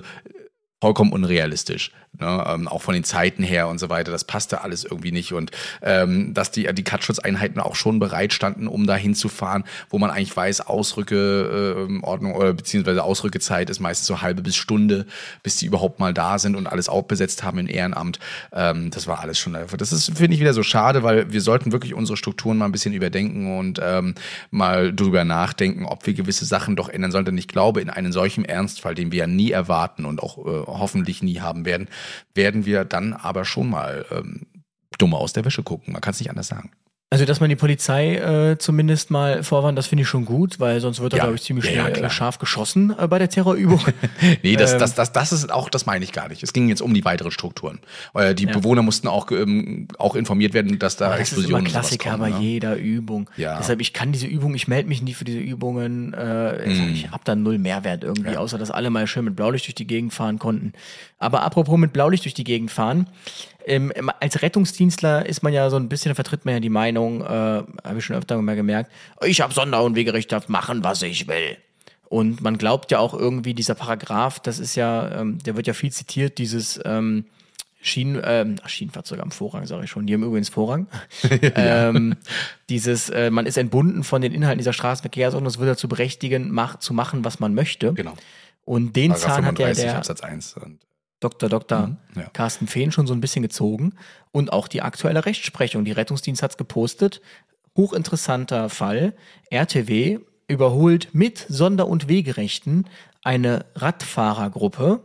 vollkommen unrealistisch. Ne? Ähm, auch von den Zeiten her und so weiter. Das passte alles irgendwie nicht. Und ähm, dass die, die Katzschutzeinheiten auch schon bereit standen, um da hinzufahren, wo man eigentlich weiß, Ausrücke äh, Ordnung oder beziehungsweise Ausrückezeit ist meistens so halbe bis Stunde, bis die überhaupt mal da sind und alles auch besetzt haben in Ehrenamt. Ähm, das war alles schon. Das ist, finde ich, wieder so schade, weil wir sollten wirklich unsere Strukturen mal ein bisschen überdenken und ähm, mal drüber nachdenken, ob wir gewisse Sachen doch ändern sollten. Ich glaube, in einem solchen Ernstfall, den wir ja nie erwarten und auch äh, hoffentlich nie haben werden, werden wir dann aber schon mal ähm, dumm aus der Wäsche gucken. Man kann es nicht anders sagen. Also, dass man die Polizei äh, zumindest mal vorwarnt, das finde ich schon gut, weil sonst wird da, Ja. glaube ich, ziemlich Ja, schnell äh, scharf geschossen äh, bei der Terrorübung. Nee, das, Ähm. das, das, das ist auch, das meine ich gar nicht. Es ging jetzt um die weiteren Strukturen. Die Ja. Bewohner mussten auch, ähm, auch informiert werden, dass da Aber das ist immer Klassiker kommen, bei ne? jeder Übung. Ja. Deshalb, ich kann diese Übung, ich melde mich nie für diese Übungen. Äh, Ich habe da null Mehrwert irgendwie, Mm. Außer dass alle mal schön mit Blaulicht durch die Gegend fahren konnten. Aber apropos mit Blaulicht durch die Gegend fahren, im- als Rettungsdienstler ist man ja so ein bisschen, vertritt man ja die Meinung, äh, habe ich schon öfter mal gemerkt, ich habe Sonder- und Wegerecht, darf machen, was ich will. Und man glaubt ja auch irgendwie, dieser Paragraph, das ist ja, ähm, der wird ja viel zitiert, dieses ähm, Schienen, ähm, ach, Schienenfahrzeuge am Vorrang, sage ich schon. Die haben übrigens Vorrang. ähm, dieses, äh, man ist entbunden von den Inhalten dieser Straßenverkehrsordnung, es wird dazu berechtigen, mach, zu machen, was man möchte. Genau. Und den Paragraph Zahn hat ja 35 der Absatz 1. Und Dr. Dr. Mhm, ja. Carsten Fehn schon so ein bisschen gezogen. Und auch die aktuelle Rechtsprechung. Die Rettungsdienst hat's gepostet. Hochinteressanter Fall. RTW überholt mit Sonder- und Wegerechten eine Radfahrergruppe.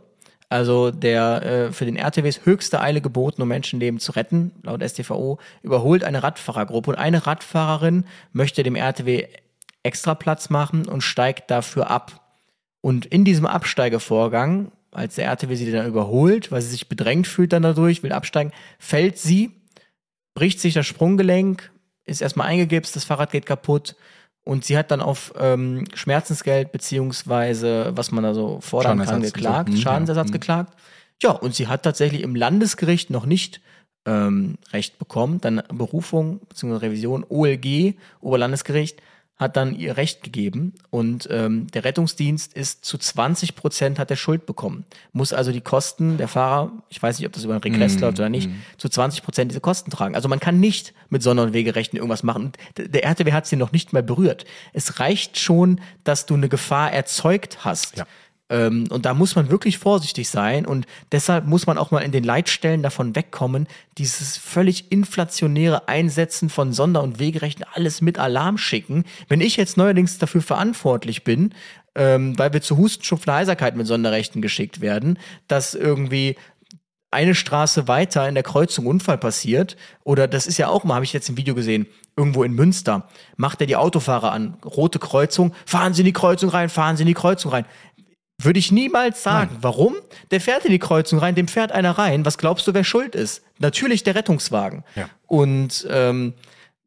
Also der äh, für den RTWs höchste Eile geboten, um Menschenleben zu retten, laut StVO, überholt eine Radfahrergruppe. Und eine Radfahrerin möchte dem RTW extra Platz machen und steigt dafür ab. Und in diesem Absteigevorgang, als der RTW sie dann überholt, weil sie sich bedrängt fühlt dann dadurch, will absteigen, fällt sie, bricht sich das Sprunggelenk, ist erstmal eingegipst, das Fahrrad geht kaputt Und sie hat dann auf ähm, Schmerzensgeld beziehungsweise was man da so fordern kann, geklagt, so. Mhm, Schadensersatz ja. Mhm. geklagt. Ja, und sie hat tatsächlich im Landesgericht noch nicht ähm, Recht bekommen. Dann Berufung bzw. Revision, OLG, Oberlandesgericht, hat dann ihr Recht gegeben und ähm, der Rettungsdienst ist zu 20 Prozent hat er Schuld bekommen. Muss also die Kosten der Fahrer, ich weiß nicht, ob das über einen Regress Mhm. läuft oder nicht, zu 20 Prozent diese Kosten tragen. Also man kann nicht mit Sonder- und Wegerechten irgendwas machen. Der RTW hat sie noch nicht mal berührt. Es reicht schon, dass du eine Gefahr erzeugt hast. Ja. Ähm, und da muss man wirklich vorsichtig sein und deshalb muss man auch mal in den Leitstellen davon wegkommen, dieses völlig inflationäre Einsetzen von Sonder- und Wegerechten, alles mit Alarm schicken. Wenn ich jetzt neuerdings dafür verantwortlich bin, ähm, weil wir zu Hustenschupf und Heiserkeit mit Sonderrechten geschickt werden, dass irgendwie eine Straße weiter in der Kreuzung Unfall passiert, oder das ist ja auch mal, habe ich jetzt im Video gesehen, irgendwo in Münster, macht er die Autofahrer an, rote Kreuzung, fahren Sie in die Kreuzung rein, fahren Sie in die Kreuzung rein. Würde ich niemals sagen. Warum? Der fährt in die Kreuzung rein, dem fährt einer rein. Was glaubst du, wer schuld ist? Natürlich der Rettungswagen. Ja. Und ähm,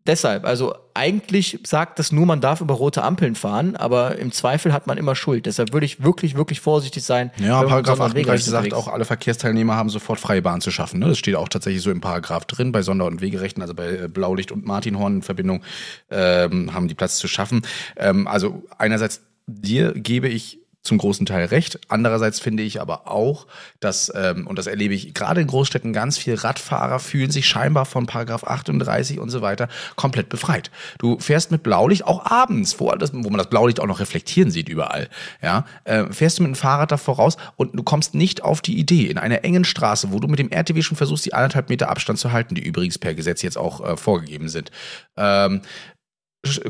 deshalb, also eigentlich sagt das nur, man darf über rote Ampeln fahren, aber im Zweifel hat man immer Schuld. Deshalb würde ich wirklich, wirklich vorsichtig sein. Ja, Paragraph Sonder- und 38 Wegerecht sagt auch, alle Verkehrsteilnehmer haben sofort freie Bahn zu schaffen. Ne? Das steht auch tatsächlich so im Paragraph drin, bei Sonder- und Wegerechten, also bei äh, Blaulicht und Martinhorn in Verbindung, ähm, haben die Platz zu schaffen. Ähm, also einerseits dir gebe ich zum großen Teil recht. Andererseits finde ich aber auch, dass, ähm, und das erlebe ich gerade in Großstädten, ganz viel Radfahrer fühlen sich scheinbar von Paragraph 38 und so weiter komplett befreit. Du fährst mit Blaulicht auch abends, wo, das, wo man das Blaulicht auch noch reflektieren sieht überall. Ja, äh, fährst du mit dem Fahrrad davor raus und du kommst nicht auf die Idee, in einer engen Straße, wo du mit dem RTW schon versuchst, die anderthalb Meter Abstand zu halten, die übrigens per Gesetz jetzt auch äh, vorgegeben sind. Ähm,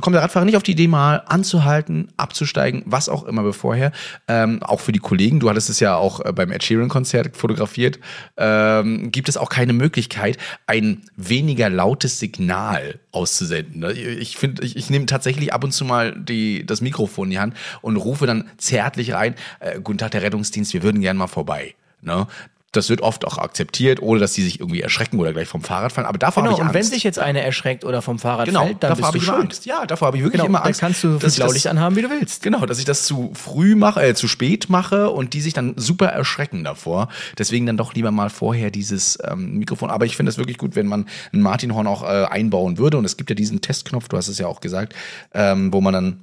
kommt der Radfahrer nicht auf die Idee, mal anzuhalten, abzusteigen, was auch immer bevorher. Ähm, auch für die Kollegen, du hattest es ja auch äh, beim Ed Sheeran-Konzert fotografiert, ähm, gibt es auch keine Möglichkeit, ein weniger lautes Signal auszusenden. ne? Ich finde, ich, ich nehme tatsächlich ab und zu mal die, das Mikrofon in die Hand und rufe dann zärtlich rein, äh, Guten Tag, der Rettungsdienst, wir würden gern mal vorbei. Ne? Das wird oft auch akzeptiert, ohne dass die sich irgendwie erschrecken oder gleich vom Fahrrad fallen. Aber davor Genau, habe ich und wenn Angst. sich jetzt einer erschreckt oder vom Fahrrad Genau, fällt, dann davor bist du ich schuld. Angst. Ja, davor habe ich wirklich Genau, immer dann Angst. kannst du das- Blaulicht anhaben, wie du willst. Genau, dass ich das zu früh mache, äh, zu spät mache und die sich dann super erschrecken davor. Deswegen dann doch lieber mal vorher dieses ähm, Mikrofon. Aber ich finde es wirklich gut, wenn man ein Martinhorn auch äh, einbauen würde. Und es gibt ja diesen Testknopf, du hast es ja auch gesagt, ähm, wo man dann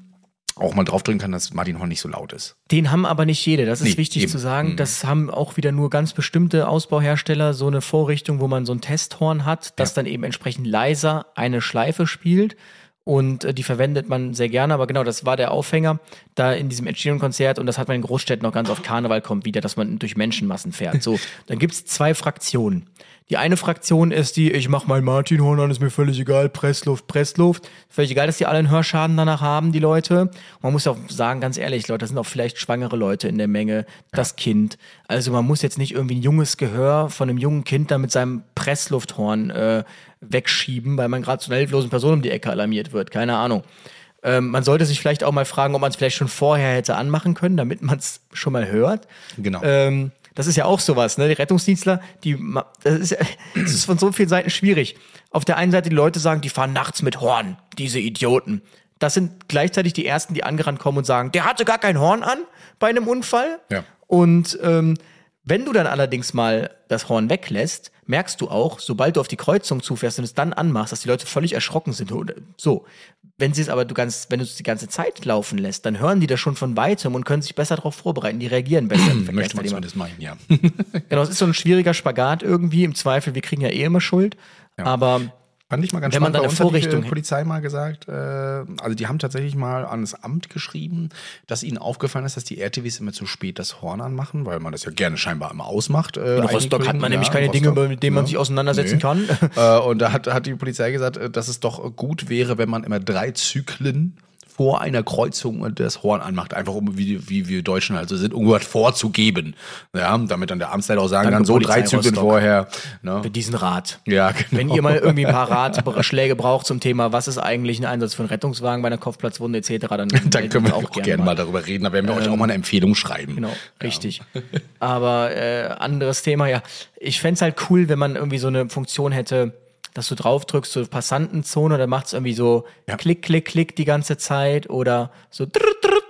auch mal draufdrücken kann, dass Martinhorn nicht so laut ist. Den haben aber nicht jede. Das ist Nee, wichtig eben. zu sagen. Das haben auch wieder nur ganz bestimmte Ausbauhersteller so eine Vorrichtung, wo man so ein Testhorn hat, das dann eben entsprechend leiser eine Schleife spielt. Und äh, die verwendet man sehr gerne, aber genau, das war der Aufhänger da in diesem Entstehungskonzert und das hat man in Großstädten noch ganz oft. Karneval kommt wieder, dass man durch Menschenmassen fährt. So, dann gibt's zwei Fraktionen. Die eine Fraktion ist die, ich mach mein Martinhorn an, ist mir völlig egal, Pressluft, Pressluft. Völlig egal, dass die alle einen Hörschaden danach haben, die Leute. Man muss auch sagen, ganz ehrlich, Leute, das sind auch vielleicht schwangere Leute in der Menge, das Kind. Also man muss jetzt nicht irgendwie ein junges Gehör von einem jungen Kind da mit seinem Presslufthorn äh, wegschieben, weil man gerade zu einer hilflosen Person um die Ecke alarmiert wird. Keine Ahnung. Ähm, man sollte sich vielleicht auch mal fragen, ob man es vielleicht schon vorher hätte anmachen können, damit man es schon mal hört. Genau. Ähm, das ist ja auch sowas, ne? Die Rettungsdienstler, die, das ist, das ist von so vielen Seiten schwierig. Auf der einen Seite die Leute sagen, die fahren nachts mit Horn, diese Idioten. Das sind gleichzeitig die ersten, die angerannt kommen und sagen, der hatte gar kein Horn an bei einem Unfall. Ja. Und ähm, wenn du dann allerdings mal das Horn weglässt, merkst du auch, sobald du auf die Kreuzung zufährst und es dann anmachst, dass die Leute völlig erschrocken sind. Oder So. Wenn sie es aber du ganz, wenn du es die ganze Zeit laufen lässt, dann hören die das schon von weitem und können sich besser darauf vorbereiten. Die reagieren besser. im Möchte man zumindest meinen, ja. Genau, es ist so ein schwieriger Spagat irgendwie. Im Zweifel, wir kriegen ja eh immer Schuld. Aber Fand ich mal ganz Wenn man spannend. da Bei uns hat die Vorrichtung äh, hätte. Polizei mal gesagt, äh, also die haben tatsächlich mal an das Amt geschrieben, dass ihnen aufgefallen ist, dass die RTWs immer zu spät das Horn anmachen, weil man das ja gerne scheinbar immer ausmacht. Äh, in Rostock hat man nämlich keine Dinge, mit denen man sich auseinandersetzen kann. Äh, und da hat, hat die Polizei gesagt, äh, dass es doch gut wäre, wenn man immer drei Zyklen vor einer Kreuzung das Horn anmacht, einfach um wie, wie wir Deutschen also sind, irgendwas vorzugeben. Ja, damit dann der Amtsleiter auch sagen Danke, kann, so drei Zyklen Rostock. vorher. Ne? Für diesen Rat. Ja, genau. Wenn ihr mal irgendwie ein paar Ratschläge braucht zum Thema, was ist eigentlich ein Einsatz für einen Rettungswagen bei einer Kopfplatzwunde etc., dann, Dann können wir auch gerne mal darüber reden, da werden wir euch auch mal eine Empfehlung schreiben. Genau, richtig. Aber äh, anderes Thema, ja. Ich fänd's halt cool, wenn man irgendwie so eine Funktion hätte, dass du drauf drückst, so Passantenzone, dann macht es irgendwie so Ja. Klick, Klick, Klick die ganze Zeit oder so drrrt, drrrt,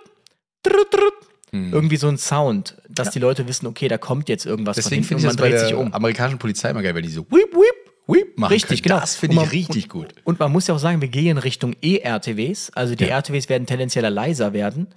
drrrt, drrrt. Hm. irgendwie so ein Sound, dass die Leute wissen, okay, da kommt jetzt irgendwas Deswegen von finde ich hinten und man dreht sich um. amerikanischen Polizei immer geil, wenn die so whip, whip, whip machen Richtig, können. genau. Das finde ich richtig gut. Und man muss ja auch sagen, wir gehen Richtung E-RTWs. Also die Ja. RTWs werden tendenzieller leiser werden.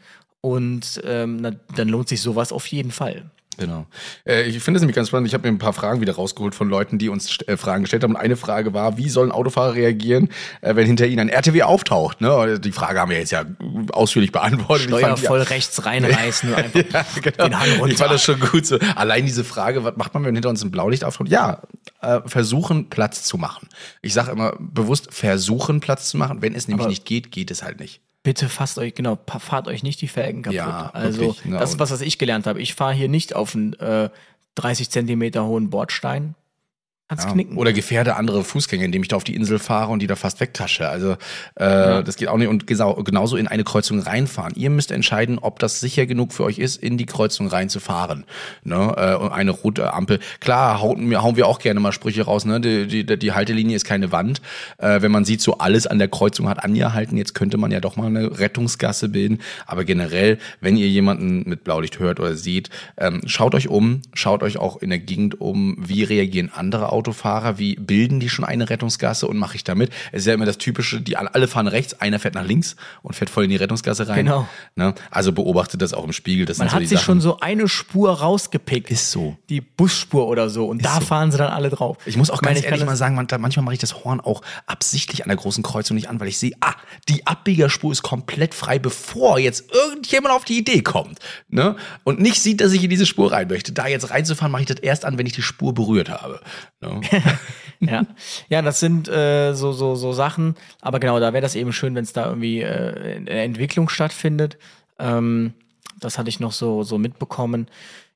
Und ähm, na, dann lohnt sich sowas auf jeden Fall. Genau. Äh, ich finde es nämlich ganz spannend. Ich habe mir ein paar Fragen wieder rausgeholt von Leuten, die uns äh, Fragen gestellt haben. Und eine Frage war, wie sollen Autofahrer reagieren, äh, wenn hinter ihnen ein RTW auftaucht? Ne? Die Frage haben wir jetzt ja ausführlich beantwortet. Ich Steuer voll rechts reinreißen und einfach ja, genau. den Hang runter. Ich fand das schon gut so. Allein diese Frage, was macht man, wenn hinter uns ein Blaulicht auftaucht? Ja, äh, versuchen Platz zu machen. Ich sage immer bewusst, versuchen Platz zu machen. Wenn es nämlich Aber- nicht geht, geht es halt nicht. Bitte fasst euch, genau, fahrt euch nicht die Felgen kaputt. Ja, also wirklich, ne, das ist was, was ich gelernt habe. Ich fahre hier nicht auf einen äh, 30 Zentimeter hohen Bordstein. Kannst Ja. knicken. Oder gefährde andere Fußgänger, indem ich da auf die Insel fahre und die da fast wegtasche. Also äh, das geht auch nicht. Und genauso in eine Kreuzung reinfahren. Ihr müsst entscheiden, ob das sicher genug für euch ist, in die Kreuzung reinzufahren. Ne? Äh, und eine rote Ampel. Klar, hauen wir, hauen wir auch gerne mal Sprüche raus. Ne? Die, die, die Haltelinie ist keine Wand. Äh, wenn man sieht, so alles an der Kreuzung hat angehalten, jetzt könnte man ja doch mal eine Rettungsgasse bilden. Aber generell, wenn ihr jemanden mit Blaulicht hört oder seht, ähm, schaut euch um, schaut euch auch in der Gegend um, wie reagieren andere Autofahrer, wie bilden die schon eine Rettungsgasse und mache ich damit. Es ist ja immer das Typische, die alle fahren rechts, einer fährt nach links und fährt voll in die Rettungsgasse rein. Genau. Ne? Also beobachtet das auch im Spiegel. Das Man so hat die sich Sachen. schon so eine Spur rausgepickt. Ist so. Die Busspur oder so. Und da so. fahren sie dann alle drauf. Ich muss auch meine, ganz kann ehrlich mal sagen, man, manchmal mache ich das Horn auch absichtlich an der großen Kreuzung nicht an, weil ich sehe, ah, die Abbiegerspur ist komplett frei, bevor jetzt irgendjemand auf die Idee kommt. Ne? Und nicht sieht, dass ich in diese Spur rein möchte. Da jetzt reinzufahren, mache ich das erst an, wenn ich die Spur berührt habe. Ne? ja. ja, das sind äh, so, so, so Sachen. Aber genau, da wäre das eben schön, wenn es da irgendwie äh, eine Entwicklung stattfindet. Ähm, das hatte ich noch so, so mitbekommen.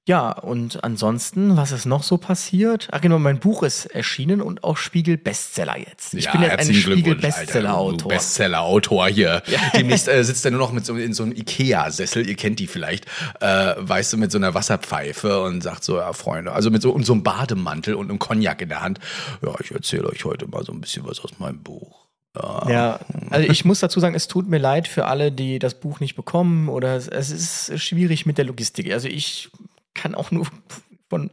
Ja, und ansonsten, was ist noch so passiert? Ach genau, mein Buch ist erschienen und auch Spiegel-Bestseller jetzt. Ich bin jetzt ein herzlichen Glückwunsch, Alter. Du Spiegel-Bestseller-Autor. Bestseller-Autor hier. Demnächst äh, sitzt er nur noch mit so, in so einem Ikea-Sessel, ihr kennt die vielleicht, äh, weißt du, mit so einer Wasserpfeife und sagt so, ja, Freunde, also mit so, und so einem Bademantel und einem Cognac in der Hand. Ja, ich erzähle euch heute mal so ein bisschen was aus meinem Buch. Ja, also ich muss dazu sagen, es tut mir leid für alle, die das Buch nicht bekommen oder es, es ist schwierig mit der Logistik. Also ich kann auch nur von,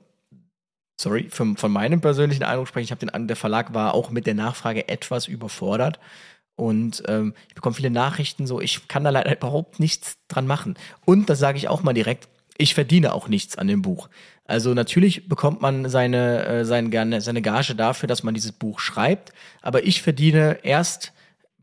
sorry, von, von meinem persönlichen Eindruck sprechen. Ich habe den, der Verlag war auch mit der Nachfrage etwas überfordert und ähm, ich bekomme viele Nachrichten so, ich kann da leider überhaupt nichts dran machen. Und das sage ich auch mal direkt, ich verdiene auch nichts an dem Buch. Also natürlich bekommt man seine, äh, seine, seine Gage dafür, dass man dieses Buch schreibt, aber ich verdiene erst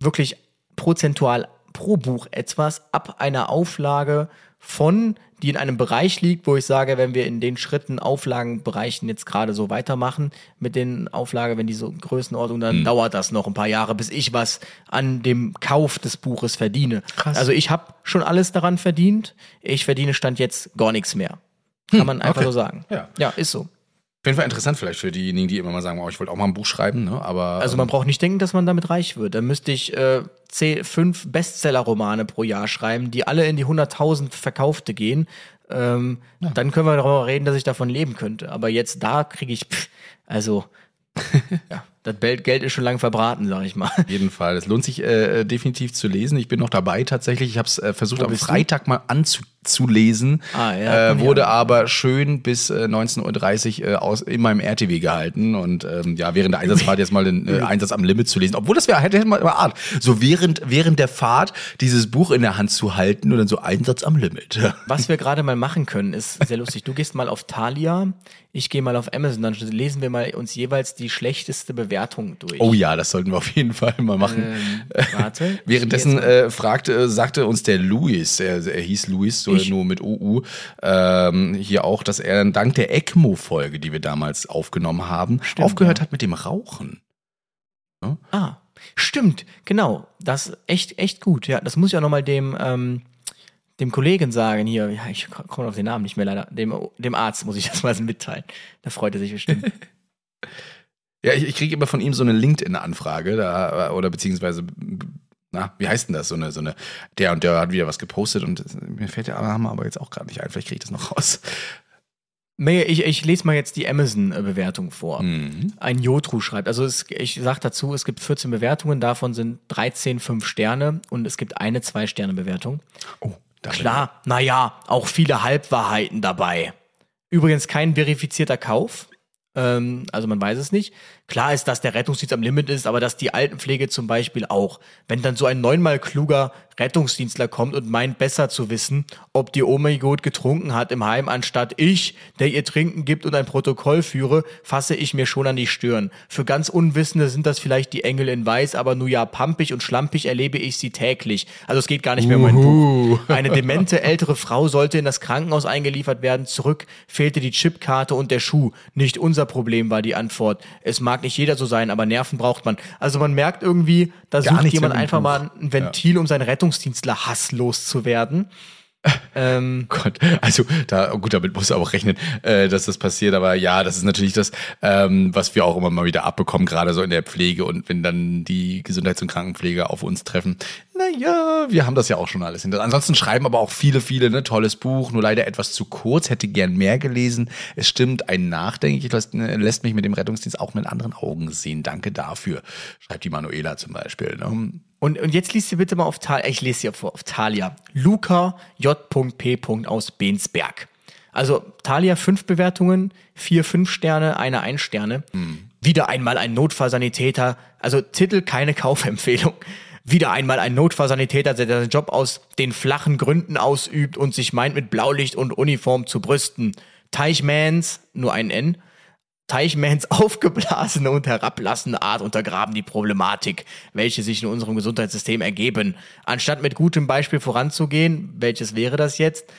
wirklich prozentual pro Buch etwas ab einer Auflage von, die in einem Bereich liegt, wo ich sage, wenn wir in den Schritten, Auflagenbereichen jetzt gerade so weitermachen mit den Auflagen, wenn die so Größenordnung, dann dauert das noch ein paar Jahre, bis ich was an dem Kauf des Buches verdiene. Also ich habe schon alles daran verdient. Ich verdiene Stand jetzt gar nichts mehr. Kann man einfach okay. so sagen. Ja. ja, ist so. Auf jeden Fall interessant vielleicht für diejenigen, die immer mal sagen, oh, ich wollte auch mal ein Buch schreiben, ne? aber Also man braucht nicht denken, dass man damit reich wird. Dann müsste ich äh, zehn, fünf Bestseller-Romane pro Jahr schreiben, die alle in die 100.000 Verkaufte gehen. Ähm, Dann können wir darüber reden, dass ich davon leben könnte. Aber jetzt da kriege ich, pff, also, ja, das Geld ist schon lang verbraten, sag ich mal. Auf jeden Fall. Es lohnt sich äh, definitiv zu lesen. Ich bin noch dabei tatsächlich. Ich habe es äh, versucht, am bist du? Freitag mal anzulesen. Ah, ja, äh, wurde her. aber schön bis äh, 19.30 Uhr äh, aus, in meinem RTW gehalten. Und ähm, ja, während der Einsatzfahrt jetzt mal den äh, Einsatz am Limit zu lesen. Obwohl das wäre hätte hätte mal Art. So während, während der Fahrt dieses Buch in der Hand zu halten und dann so Einsatz am Limit. Was wir gerade mal machen können, ist sehr lustig. Du gehst mal auf Thalia, ich gehe mal auf Amazon, dann lesen wir mal uns jeweils die schlechteste Bewertung durch. Oh ja, das sollten wir auf jeden Fall mal machen. Ähm, warte. Währenddessen äh, fragte, äh, sagte uns der Luis, er, er hieß Luis, so nur mit UU, ähm, hier auch, dass er dank der ECMO-Folge, die wir damals aufgenommen haben, aufgehört hat mit dem Rauchen. Ah, stimmt, genau. Das ist echt, echt gut. Ja, das muss ich auch nochmal dem, ähm, dem Kollegen sagen hier. Ja, ich komme auf den Namen nicht mehr leider. Dem, dem Arzt muss ich das mal mitteilen. Da freut er sich bestimmt. Ja, ich, ich kriege immer von ihm so eine LinkedIn-Anfrage, da, oder beziehungsweise, na, wie heißt denn das? So eine, so eine, der und der hat wieder was gepostet und mir fällt der Name aber jetzt auch gerade nicht ein, vielleicht kriege ich das noch raus. Nee, ich, ich lese mal jetzt die Amazon-Bewertung vor. Ein Jotru schreibt, also es, ich sag dazu, es gibt 14 Bewertungen, davon sind 13 5 Sterne und es gibt eine 2-Sterne-Bewertung. Oh, da Klar, naja, auch viele Halbwahrheiten dabei. Übrigens kein verifizierter Kauf. Ähm, also man weiß es nicht. Klar ist, dass der Rettungsdienst am Limit ist, aber dass die Altenpflege zum Beispiel auch. Wenn dann so ein neunmal kluger Rettungsdienstler kommt und meint besser zu wissen, ob die Oma gut getrunken hat im Heim, anstatt ich, der ihr Trinken gibt und ein Protokoll führe, fasse ich mir schon an die Stirn. Für ganz Unwissende sind das vielleicht die Engel in Weiß, aber nur ja pampig und schlampig erlebe ich sie täglich. Also es geht gar nicht mehr um mein Buch. Eine demente ältere Frau sollte in das Krankenhaus eingeliefert werden. Zurück fehlte die Chipkarte und der Schuh. Nicht unser Problem war die Antwort. Es mag nicht jeder so sein, aber Nerven braucht man. Also man merkt irgendwie, da Gar sucht jemand einfach mal ein Ventil, um seinen Rettungsdienstler-Hass loszuwerden. Ähm, Gott, also da, gut, damit musst du auch rechnen, äh, dass das passiert, aber ja, das ist natürlich das, ähm, was wir auch immer mal wieder abbekommen, gerade so in der Pflege und wenn dann die Gesundheits- und Krankenpfleger auf uns treffen. Naja, wir haben das ja auch schon alles hinter. Ansonsten schreiben aber auch viele, viele, ne, tolles Buch, nur leider etwas zu kurz, hätte gern mehr gelesen. Es stimmt, ein nachdenklich lässt, lässt mich mit dem Rettungsdienst auch mit anderen Augen sehen. Danke dafür, schreibt die Manuela zum Beispiel. Ne? Und, und jetzt liest ihr bitte mal auf Thalia, ich lese hier vor, auf Thalia. Luca J.P. aus Bensberg. Also Thalia fünf Bewertungen, vier fünf Sterne, eine ein Sterne. Wieder einmal ein Notfallsanitäter, also Titel keine Kaufempfehlung. Wieder einmal ein Notfallsanitäter, der seinen Job aus den flachen Gründen ausübt und sich meint, mit Blaulicht und Uniform zu brüsten. Teichmans, nur ein N, Teichmans aufgeblasene und herablassende Art untergraben die Problematik, welche sich in unserem Gesundheitssystem ergeben. Anstatt mit gutem Beispiel voranzugehen, welches wäre das jetzt?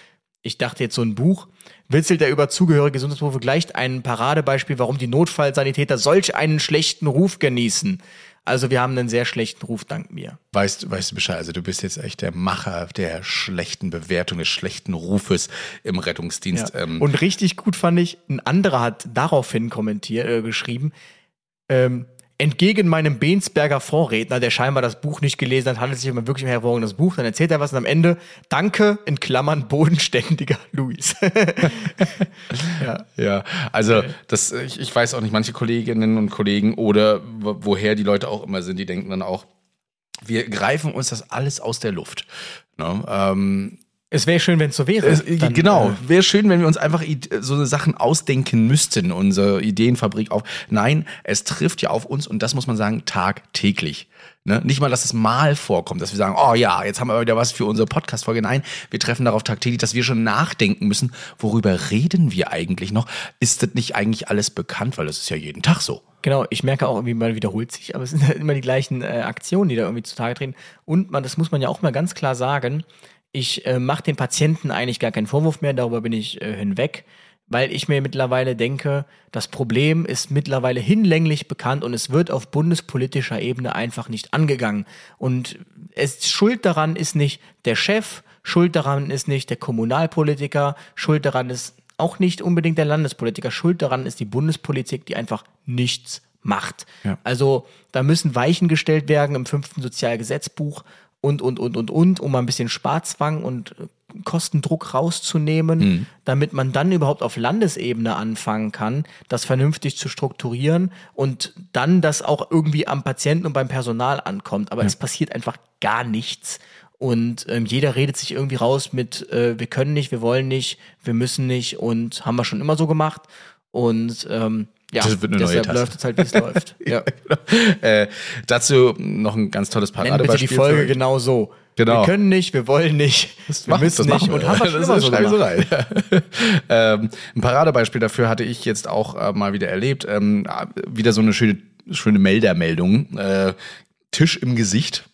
Ich dachte jetzt so ein Buch. Witzelt der über zugehörige Gesundheitsberufe gleicht ein Paradebeispiel, warum die Notfallsanitäter solch einen schlechten Ruf genießen. Also wir haben einen sehr schlechten Ruf dank mir. Weißt, weißt du Bescheid, also du bist jetzt echt der Macher der schlechten Bewertung, des schlechten Rufes im Rettungsdienst. Ja. Ähm, Und richtig gut fand ich, ein anderer hat daraufhin kommentiert, äh, geschrieben, ähm, entgegen meinem Bensberger Vorredner, der scheinbar das Buch nicht gelesen hat, handelt es sich um ein wirklich hervorragendes Buch, dann erzählt er was und am Ende, danke, in Klammern, bodenständiger Luis. ja. Ja, also das, ich, ich weiß auch nicht, manche Kolleginnen und Kollegen oder wo- woher die Leute auch immer sind, die denken dann auch, wir greifen uns das alles aus der Luft. Ne? Ähm, Es wäre schön, wenn es so wäre. es, Dann, genau, äh, wäre schön, wenn wir uns einfach so Sachen ausdenken müssten, unsere Ideenfabrik auf. Nein, es trifft ja auf uns und das muss man sagen, tagtäglich. Ne? Nicht mal, dass es mal vorkommt, dass wir sagen, oh ja, jetzt haben wir wieder was für unsere Podcast-Folge. Nein, wir treffen darauf tagtäglich, dass wir schon nachdenken müssen, worüber reden wir eigentlich noch? Ist das nicht eigentlich alles bekannt? Weil das ist ja jeden Tag so. Genau, ich merke auch irgendwie, man wiederholt sich, aber es sind halt immer die gleichen äh, Aktionen, die da irgendwie zutage treten. Und man, das muss man ja auch mal ganz klar sagen, ich äh, mache den Patienten eigentlich gar keinen Vorwurf mehr, darüber bin ich äh, hinweg, weil ich mir mittlerweile denke, das Problem ist mittlerweile hinlänglich bekannt und es wird auf bundespolitischer Ebene einfach nicht angegangen. Und es Schuld daran ist nicht der Chef, Schuld daran ist nicht der Kommunalpolitiker, Schuld daran ist auch nicht unbedingt der Landespolitiker. Schuld daran ist die Bundespolitik, die einfach nichts macht. Ja. Also da müssen Weichen gestellt werden im fünften Sozialgesetzbuch und, und, und, und, und, um mal ein bisschen Sparzwang und Kostendruck rauszunehmen, damit man dann überhaupt auf Landesebene anfangen kann, das vernünftig zu strukturieren und dann das auch irgendwie am Patienten und beim Personal ankommt. Aber es passiert einfach gar nichts. Und ähm, jeder redet sich irgendwie raus mit, äh, wir können nicht, wir wollen nicht, wir müssen nicht und haben wir schon immer so gemacht. Und ähm, ja, Das wird eine neue deshalb Tasse. läuft es halt, wie es läuft. Ja. äh, dazu noch ein ganz tolles Nenn bitte Paradebeispiel. die Folge genau so. Genau. Wir können nicht, wir wollen nicht, wir machen- müssen das nicht wir. und haben wir schon Das immer so gemacht. rein. ähm, ein Paradebeispiel dafür hatte ich jetzt auch äh, mal wieder erlebt. Ähm, wieder so eine schöne, schöne Meldermeldung. Äh, Tisch im Gesicht.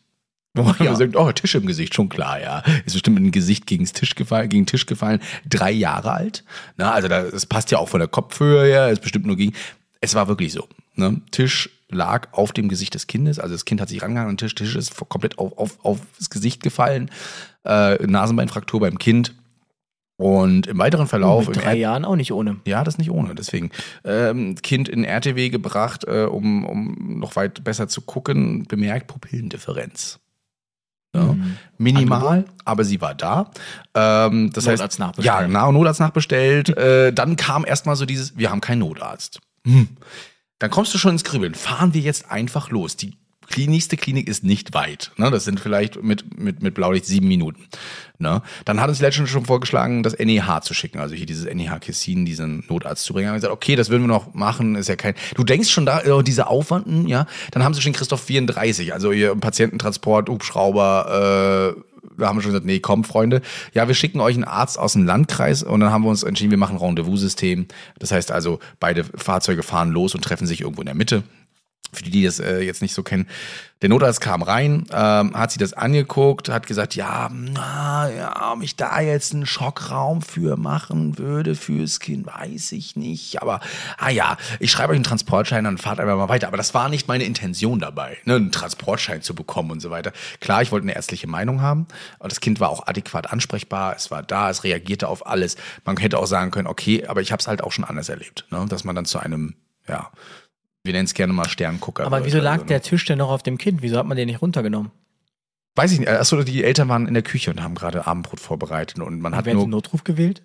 Wo man ja. sagt, oh, Tisch im Gesicht, schon klar, ja. Ist bestimmt ein Gesicht gegen Tisch gefallen, gegen den Tisch gefallen. Drei Jahre alt. Na, also da, das passt ja auch von der Kopfhöhe her, ist bestimmt nur gegen. Es war wirklich so. Ne? Tisch lag auf dem Gesicht des Kindes, also das Kind hat sich rangehangen und Tisch, Tisch ist komplett auf, auf, auf das Gesicht gefallen. Äh, Nasenbeinfraktur beim Kind. Und im weiteren Verlauf. Mit im drei Jahren auch nicht ohne. ja, das nicht ohne. Deswegen ähm, Kind in RTW gebracht, äh, um, um noch weit besser zu gucken, bemerkt Pupillendifferenz. Mhm. Minimal, aber sie war da. Ähm, das Notarzt heißt, nachbestellt. Ja, genau, Notarzt nachbestellt. äh, dann kam erstmal so dieses, wir haben keinen Notarzt. Hm. Dann kommst du schon ins Grübeln. Fahren wir jetzt einfach los. Die nächste Klinik ist nicht weit. Ne? Das sind vielleicht mit, mit, mit Blaulicht sieben Minuten. Ne? Dann hat uns letztens schon vorgeschlagen, das NEH zu schicken, also hier dieses NEH Kessin, diesen Notarzt zu bringen. Haben gesagt, okay, das würden wir noch machen, ist ja kein. Du denkst schon da, oh, diese Aufwanden, ja. Dann haben sie schon Christoph 34, also ihr Patiententransport, Hubschrauber, äh, da haben wir schon gesagt, nee, komm, Freunde. Ja, wir schicken euch einen Arzt aus dem Landkreis und dann haben wir uns entschieden, wir machen ein Rendezvous-System. Das heißt also, beide Fahrzeuge fahren los und treffen sich irgendwo in der Mitte. Für die, die das äh, jetzt nicht so kennen. Der Notarzt kam rein, ähm, hat sich das angeguckt, hat gesagt, ja, na, ja, ob ich da jetzt einen Schockraum für machen würde fürs Kind, weiß ich nicht. Aber, ah ja, ich schreibe euch einen Transportschein und fahrt einfach mal weiter. Aber das war nicht meine Intention dabei, ne, einen Transportschein zu bekommen und so weiter. Klar, ich wollte eine ärztliche Meinung haben, aber das Kind war auch adäquat ansprechbar, es war da, es reagierte auf alles. Man hätte auch sagen können, okay, aber ich habe es halt auch schon anders erlebt, ne, dass man dann zu einem, ja, wir nennen es gerne mal Sterngucker. Aber wieso lag Also, ne? der Tisch denn noch auf dem Kind? Wieso hat man den nicht runtergenommen? Weiß ich nicht. Achso, die Eltern waren in der Küche und haben gerade Abendbrot vorbereitet und man hat Wer hat den nur. Notruf gewählt?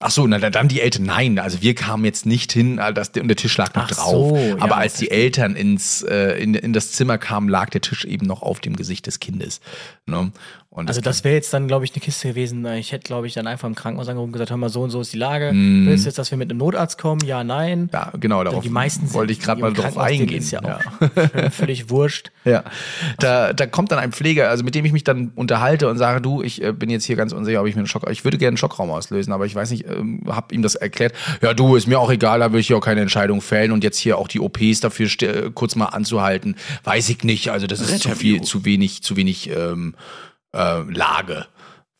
Achso, na dann die Eltern. Nein, also wir kamen jetzt nicht hin, das, und der Tisch lag noch Ach drauf. so, ja, Aber als die. Eltern ins äh, in, in das Zimmer kamen, lag der Tisch eben noch auf dem Gesicht des Kindes. Ne? Und Also das wäre jetzt dann, glaube ich, eine Kiste gewesen. Ich hätte, glaube ich, dann einfach im Krankenhaus angerufen und gesagt, hör mal, so und so ist die Lage. Mhm. Willst du jetzt, dass wir mit einem Notarzt kommen? Ja, nein. ja, genau, darauf die meisten wollte ich gerade mal drauf eingehen. Ist ja ja. auch völlig wurscht. Ja, da, da kommt dann ein Pfleger, also mit dem ich mich dann unterhalte und sage, du, ich äh, bin jetzt hier ganz unsicher, ob ich mir einen Schock, ich würde gerne einen Schockraum auslösen, aber ich weiß nicht, ähm, habe ihm das erklärt. Ja, du, ist mir auch egal, da will ich hier auch keine Entscheidung fällen und jetzt hier auch die OPs dafür äh, kurz mal anzuhalten, weiß ich nicht. Also das ist zu viel, zu wenig, zu wenig ähm, äh, Lage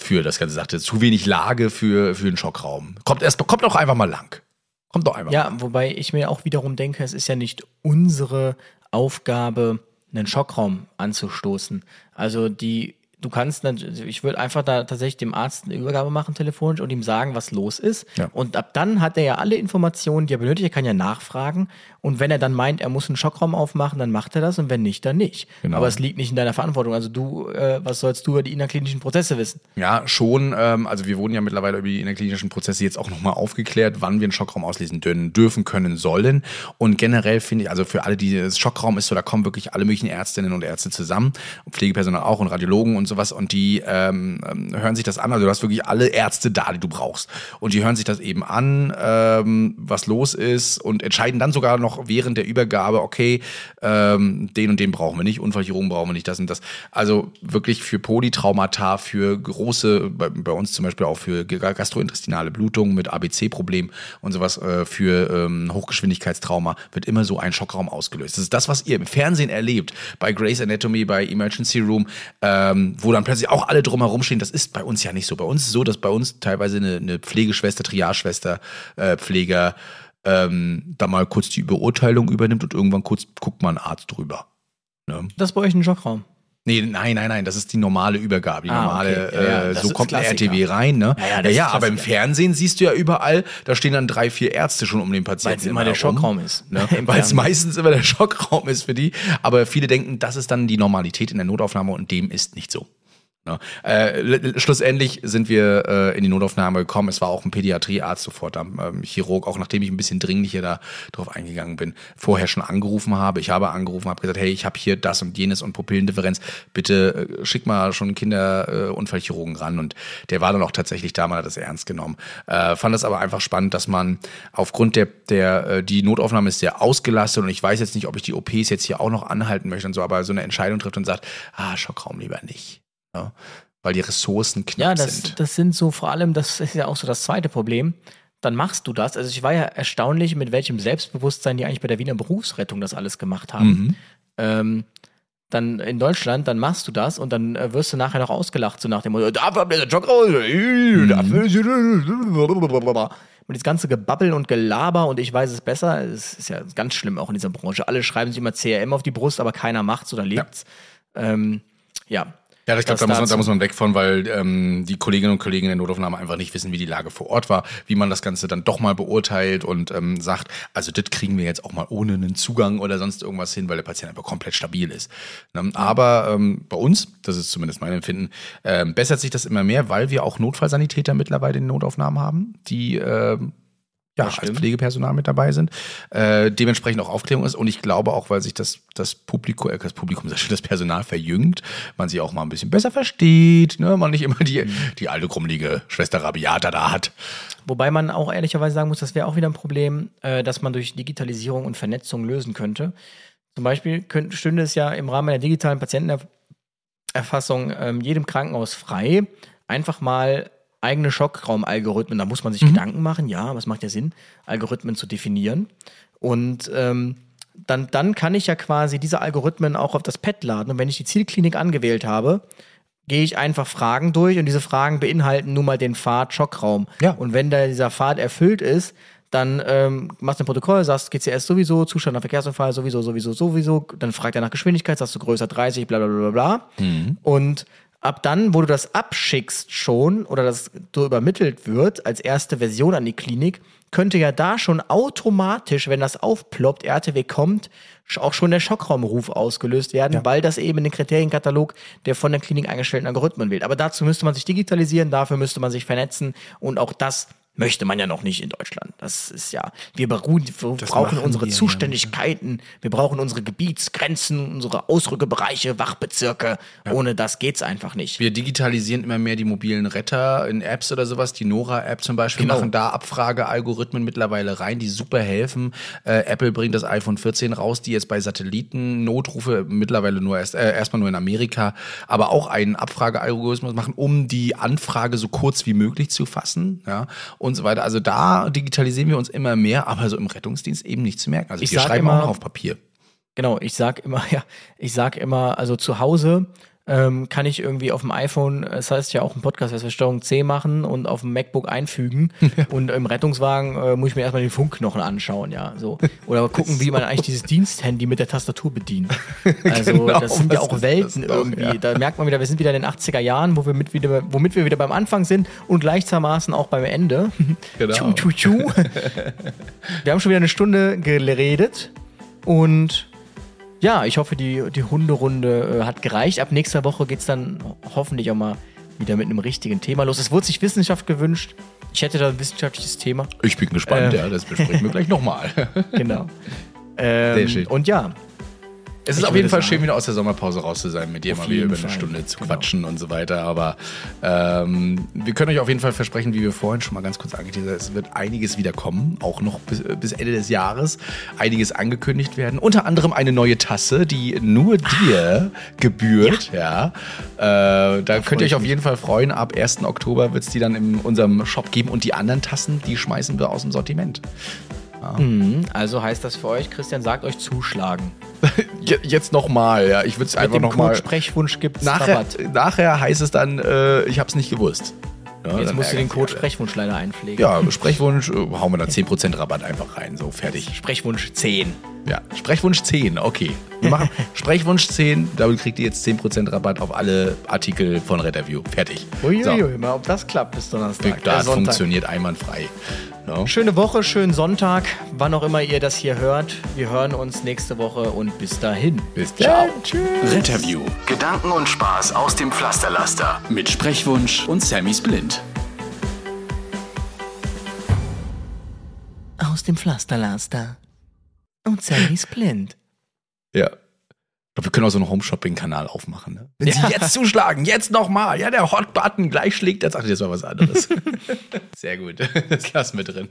für das ganze Sache, zu wenig Lage für für einen Schockraum. Kommt erst, kommt doch einfach mal lang. Kommt doch einfach. Ja, wobei ich mir auch wiederum denke, es ist ja nicht unsere Aufgabe, einen Schockraum anzustoßen. Also die, du kannst, dann- ich würde einfach da tatsächlich dem Arzt eine Übergabe machen telefonisch und ihm sagen, was los ist. Ja. Und ab dann hat er ja alle Informationen, die er benötigt. Er kann ja nachfragen. Und wenn er dann meint, er muss einen Schockraum aufmachen, dann macht er das. Und wenn nicht, dann nicht. Genau. Aber es liegt nicht in deiner Verantwortung. Also du, äh, was sollst du über die innerklinischen Prozesse wissen? Ja, schon. Ähm, also wir wurden ja mittlerweile über die innerklinischen Prozesse jetzt auch nochmal aufgeklärt, wann wir einen Schockraum auslesen dürfen, können, sollen. Und generell finde ich, also für alle, die das Schockraum ist so, da kommen wirklich alle möglichen Ärztinnen und Ärzte zusammen, und Pflegepersonal auch und Radiologen und sowas. Und die ähm, ähm, hören sich das an. Also du hast wirklich alle Ärzte da, die du brauchst. Und die hören sich das eben an, ähm, was los ist und entscheiden dann sogar noch während der Übergabe, okay, ähm, den und den brauchen wir nicht, Unfallchirurgen brauchen wir nicht, das und das. Also wirklich für Polytraumata, für große, bei, bei uns zum Beispiel auch für gastrointestinale Blutungen mit ABC-Problemen und sowas, äh, für ähm, Hochgeschwindigkeitstrauma wird immer so ein Schockraum ausgelöst. Das ist das, was ihr im Fernsehen erlebt, bei Grey's Anatomy, bei Emergency Room, ähm, wo dann plötzlich auch alle drumherum stehen. Das ist bei uns ja nicht so. Bei uns ist es so, dass bei uns teilweise eine, eine Pflegeschwester, Triageschwester, äh, Pfleger ähm, da mal kurz die Beurteilung übernimmt und irgendwann kurz guckt mal ein Arzt drüber. Ne? Das ist bei euch ein Schockraum. Nee, nein, nein, nein, das ist die normale Übergabe, die Ah, normale, okay. Ja, äh, so kommt Klassiker. RTW rein, ne? Ja, ja, ja, aber im. Fernsehen siehst du ja überall, da stehen dann drei, vier Ärzte schon um den Patienten. Weil es immer der Schockraum ist. Ne? Im Weil es meistens immer der Schockraum ist für die. Aber viele denken, das ist dann die Normalität in der Notaufnahme und dem ist nicht so. Ne? Äh, schlussendlich sind wir äh, in die Notaufnahme gekommen. Es war auch ein Pädiatriearzt sofort am ähm, Chirurg, auch nachdem ich ein bisschen dringlicher da drauf eingegangen bin, vorher schon angerufen habe. Ich habe angerufen, habe gesagt, hey, ich habe hier das und jenes und Pupillendifferenz. Bitte äh, schick mal schon einen Kinderunfallchirurgen äh, ran. Und der war dann auch tatsächlich da, man hat das ernst genommen. Äh, fand das aber einfach spannend, dass man aufgrund der, der äh, die Notaufnahme ist sehr ausgelastet und ich weiß jetzt nicht, ob ich die OPs jetzt hier auch noch anhalten möchte und so, aber so eine Entscheidung trifft und sagt, ah, Schockraum lieber nicht. Ja, weil die Ressourcen knapp Ja, das, sind. das sind so vor allem, das ist ja auch so das zweite Problem. Dann machst du das. Also ich war ja erstaunlich, mit welchem Selbstbewusstsein die eigentlich bei der Wiener Berufsrettung das alles gemacht haben. Mhm. Ähm, dann in Deutschland, dann machst du das und dann äh, wirst du nachher noch ausgelacht, so nach dem Motto, Mhm. Und das ganze Gebabbel und Gelaber und ich weiß es besser, es ist ja ganz schlimm auch in dieser Branche. Alle schreiben sich immer CRM auf die Brust, aber keiner macht's oder lebt's. Ja. Ähm, ja. Ja, ich glaube, da, muss man- da muss man weg von, weil ähm, die Kolleginnen und Kollegen in der Notaufnahme einfach nicht wissen, wie die Lage vor Ort war, wie man das Ganze dann doch mal beurteilt und ähm, sagt, also das kriegen wir jetzt auch mal ohne einen Zugang oder sonst irgendwas hin, weil der Patient einfach komplett stabil ist. Ne? Aber ähm, bei uns, das ist zumindest mein Empfinden, ähm, bessert sich das immer mehr, weil wir auch Notfallsanitäter mittlerweile in Notaufnahmen haben, die ähm, ja, als. Pflegepersonal mit dabei sind, äh, dementsprechend auch Aufklärung ist und ich glaube auch, weil sich das, das Publikum, äh, das Publikum, das Personal verjüngt, man sich auch mal ein bisschen besser versteht, ne, man nicht immer die, die alte krummelige Schwester Rabiata da hat. Wobei man auch ehrlicherweise sagen muss, das wäre auch wieder ein Problem, äh, das man durch Digitalisierung und Vernetzung lösen könnte. Zum Beispiel könnte, stünde es ja im Rahmen der digitalen Patientenerfassung ähm, jedem Krankenhaus frei, einfach mal eigene Schockraumalgorithmen, da muss man sich Gedanken machen, ja, aber es macht ja Sinn, Algorithmen zu definieren. Und ähm, dann, dann kann ich ja quasi diese Algorithmen auch auf das Pad laden. Und wenn ich die Zielklinik angewählt habe, gehe ich einfach Fragen durch und diese Fragen beinhalten nun mal den Pfad Schockraum. Ja. Und wenn da dieser Pfad erfüllt ist, dann ähm, machst du ein Protokoll, sagst GCS sowieso, Zustand nach Verkehrsunfall sowieso, sowieso, sowieso. Dann fragt er nach Geschwindigkeit, sagst du größer 30, bla bla bla bla bla. Und ab dann, wo du das abschickst schon oder das so übermittelt wird als erste Version an die Klinik, könnte ja da schon automatisch, wenn das aufploppt, RTW kommt, auch schon der Schockraumruf ausgelöst werden, weil das eben in den Kriterienkatalog der von der Klinik eingestellten Algorithmen wählt. Aber dazu müsste man sich digitalisieren, dafür müsste man sich vernetzen und auch das möchte man ja noch nicht in Deutschland. Das ist ja, wir, beruhen, wir Das brauchen unsere wir ja Zuständigkeiten, wir brauchen unsere Gebietsgrenzen, unsere Ausrückebereiche, Wachbezirke. Ohne das geht's einfach nicht. Wir digitalisieren immer mehr die mobilen Retter in Apps oder sowas. Die Nora-App zum Beispiel Genau. machen da Abfragealgorithmen mittlerweile rein, die super helfen. Äh, Apple bringt das iPhone 14 raus, die jetzt bei Satelliten Notrufe mittlerweile nur erst äh, erstmal nur in Amerika, aber auch einen Abfragealgorithmus machen, um die Anfrage so kurz wie möglich zu fassen, ja und so weiter. Also da digitalisieren wir uns immer mehr, aber so im Rettungsdienst eben nicht zu merken. Also Ich wir schreiben immer- auch noch auf Papier. Genau, ich sag immer, ja, ich sag immer, also zu Hause ähm, kann ich irgendwie auf dem iPhone, das heißt ja auch im Podcast, das heißt Steuerung C machen und auf dem MacBook einfügen. und im Rettungswagen äh, muss ich mir erstmal den Funkknochen anschauen, ja. So. Oder gucken, wie man eigentlich dieses Diensthandy mit der Tastatur bedient. Also Genau, das sind ja auch ist Welten doch, irgendwie. ja. Da merkt man wieder, wir sind wieder in den 80er Jahren, wo wir mit wieder, womit wir wieder beim Anfang sind und gleichermaßen auch beim Ende. Genau. Tschu, tschu, tschu. Wir haben schon wieder eine Stunde geredet und ja, ich hoffe, die, die Hunderunde äh, hat gereicht. Ab nächster Woche geht es dann hoffentlich auch mal wieder mit einem richtigen Thema los. Es wurde sich Wissenschaft gewünscht. Ich hätte da ein wissenschaftliches Thema. Ich bin gespannt, Äh. ja, das besprechen wir gleich nochmal. Genau. ähm, Sehr schön. Und ja, Es ist auf jeden Fall schön, wieder aus der Sommerpause raus zu sein, mit dir Auf mal wieder über eine Fall. Stunde zu Genau. quatschen und so weiter. Aber ähm, wir können euch auf jeden Fall versprechen, wie wir vorhin schon mal ganz kurz angeteasert haben, es wird einiges wieder kommen, auch noch bis, bis Ende des Jahres. Einiges angekündigt werden. Unter anderem eine neue Tasse, die nur dir gebührt. Ja. Äh, da könnt ihr euch auf jeden Fall freuen. Ab 1. Oktober wird es die dann in unserem Shop geben. Und die anderen Tassen, die schmeißen wir aus dem Sortiment. Also heißt das für euch, Christian, sagt euch zuschlagen. Je- Jetzt nochmal, ja. Ich würde es einfach nochmal. Code Sprechwunsch gibt es Nachher, Rabatt. nachher heißt es dann, äh, ich habe es nicht gewusst. Ja, Jetzt musst du den Code. Sprechwunsch leider einpflegen. Ja, Sprechwunsch, äh, hauen wir da 10% Rabatt einfach rein, so fertig. Sprechwunsch 10. Ja, Sprechwunsch 10, okay. Wir machen Sprechwunsch 10, damit kriegt ihr jetzt 10% Rabatt auf alle Artikel von Retterview. Fertig. Uiuiui, mal ob das klappt bis So, Donnerstag. das äh, funktioniert einwandfrei. No? Schöne Woche, schönen Sonntag, wann auch immer ihr das hier hört. Wir hören uns nächste Woche und bis dahin. Bis ciao. Retterview. Gedanken und Spaß aus dem Pflasterlaster. Mit Sprechwunsch und Sammy Splint. Aus dem Pflasterlaster. Und Sally Splint. Ja. Ich glaube, wir können auch so einen Home-Shopping-Kanal aufmachen. Ne? Wenn Sie jetzt zuschlagen, jetzt nochmal. Ja, der Hot-Button, gleich schlägt er. Ach, das war was anderes. Sehr gut. Das lassen wir drin.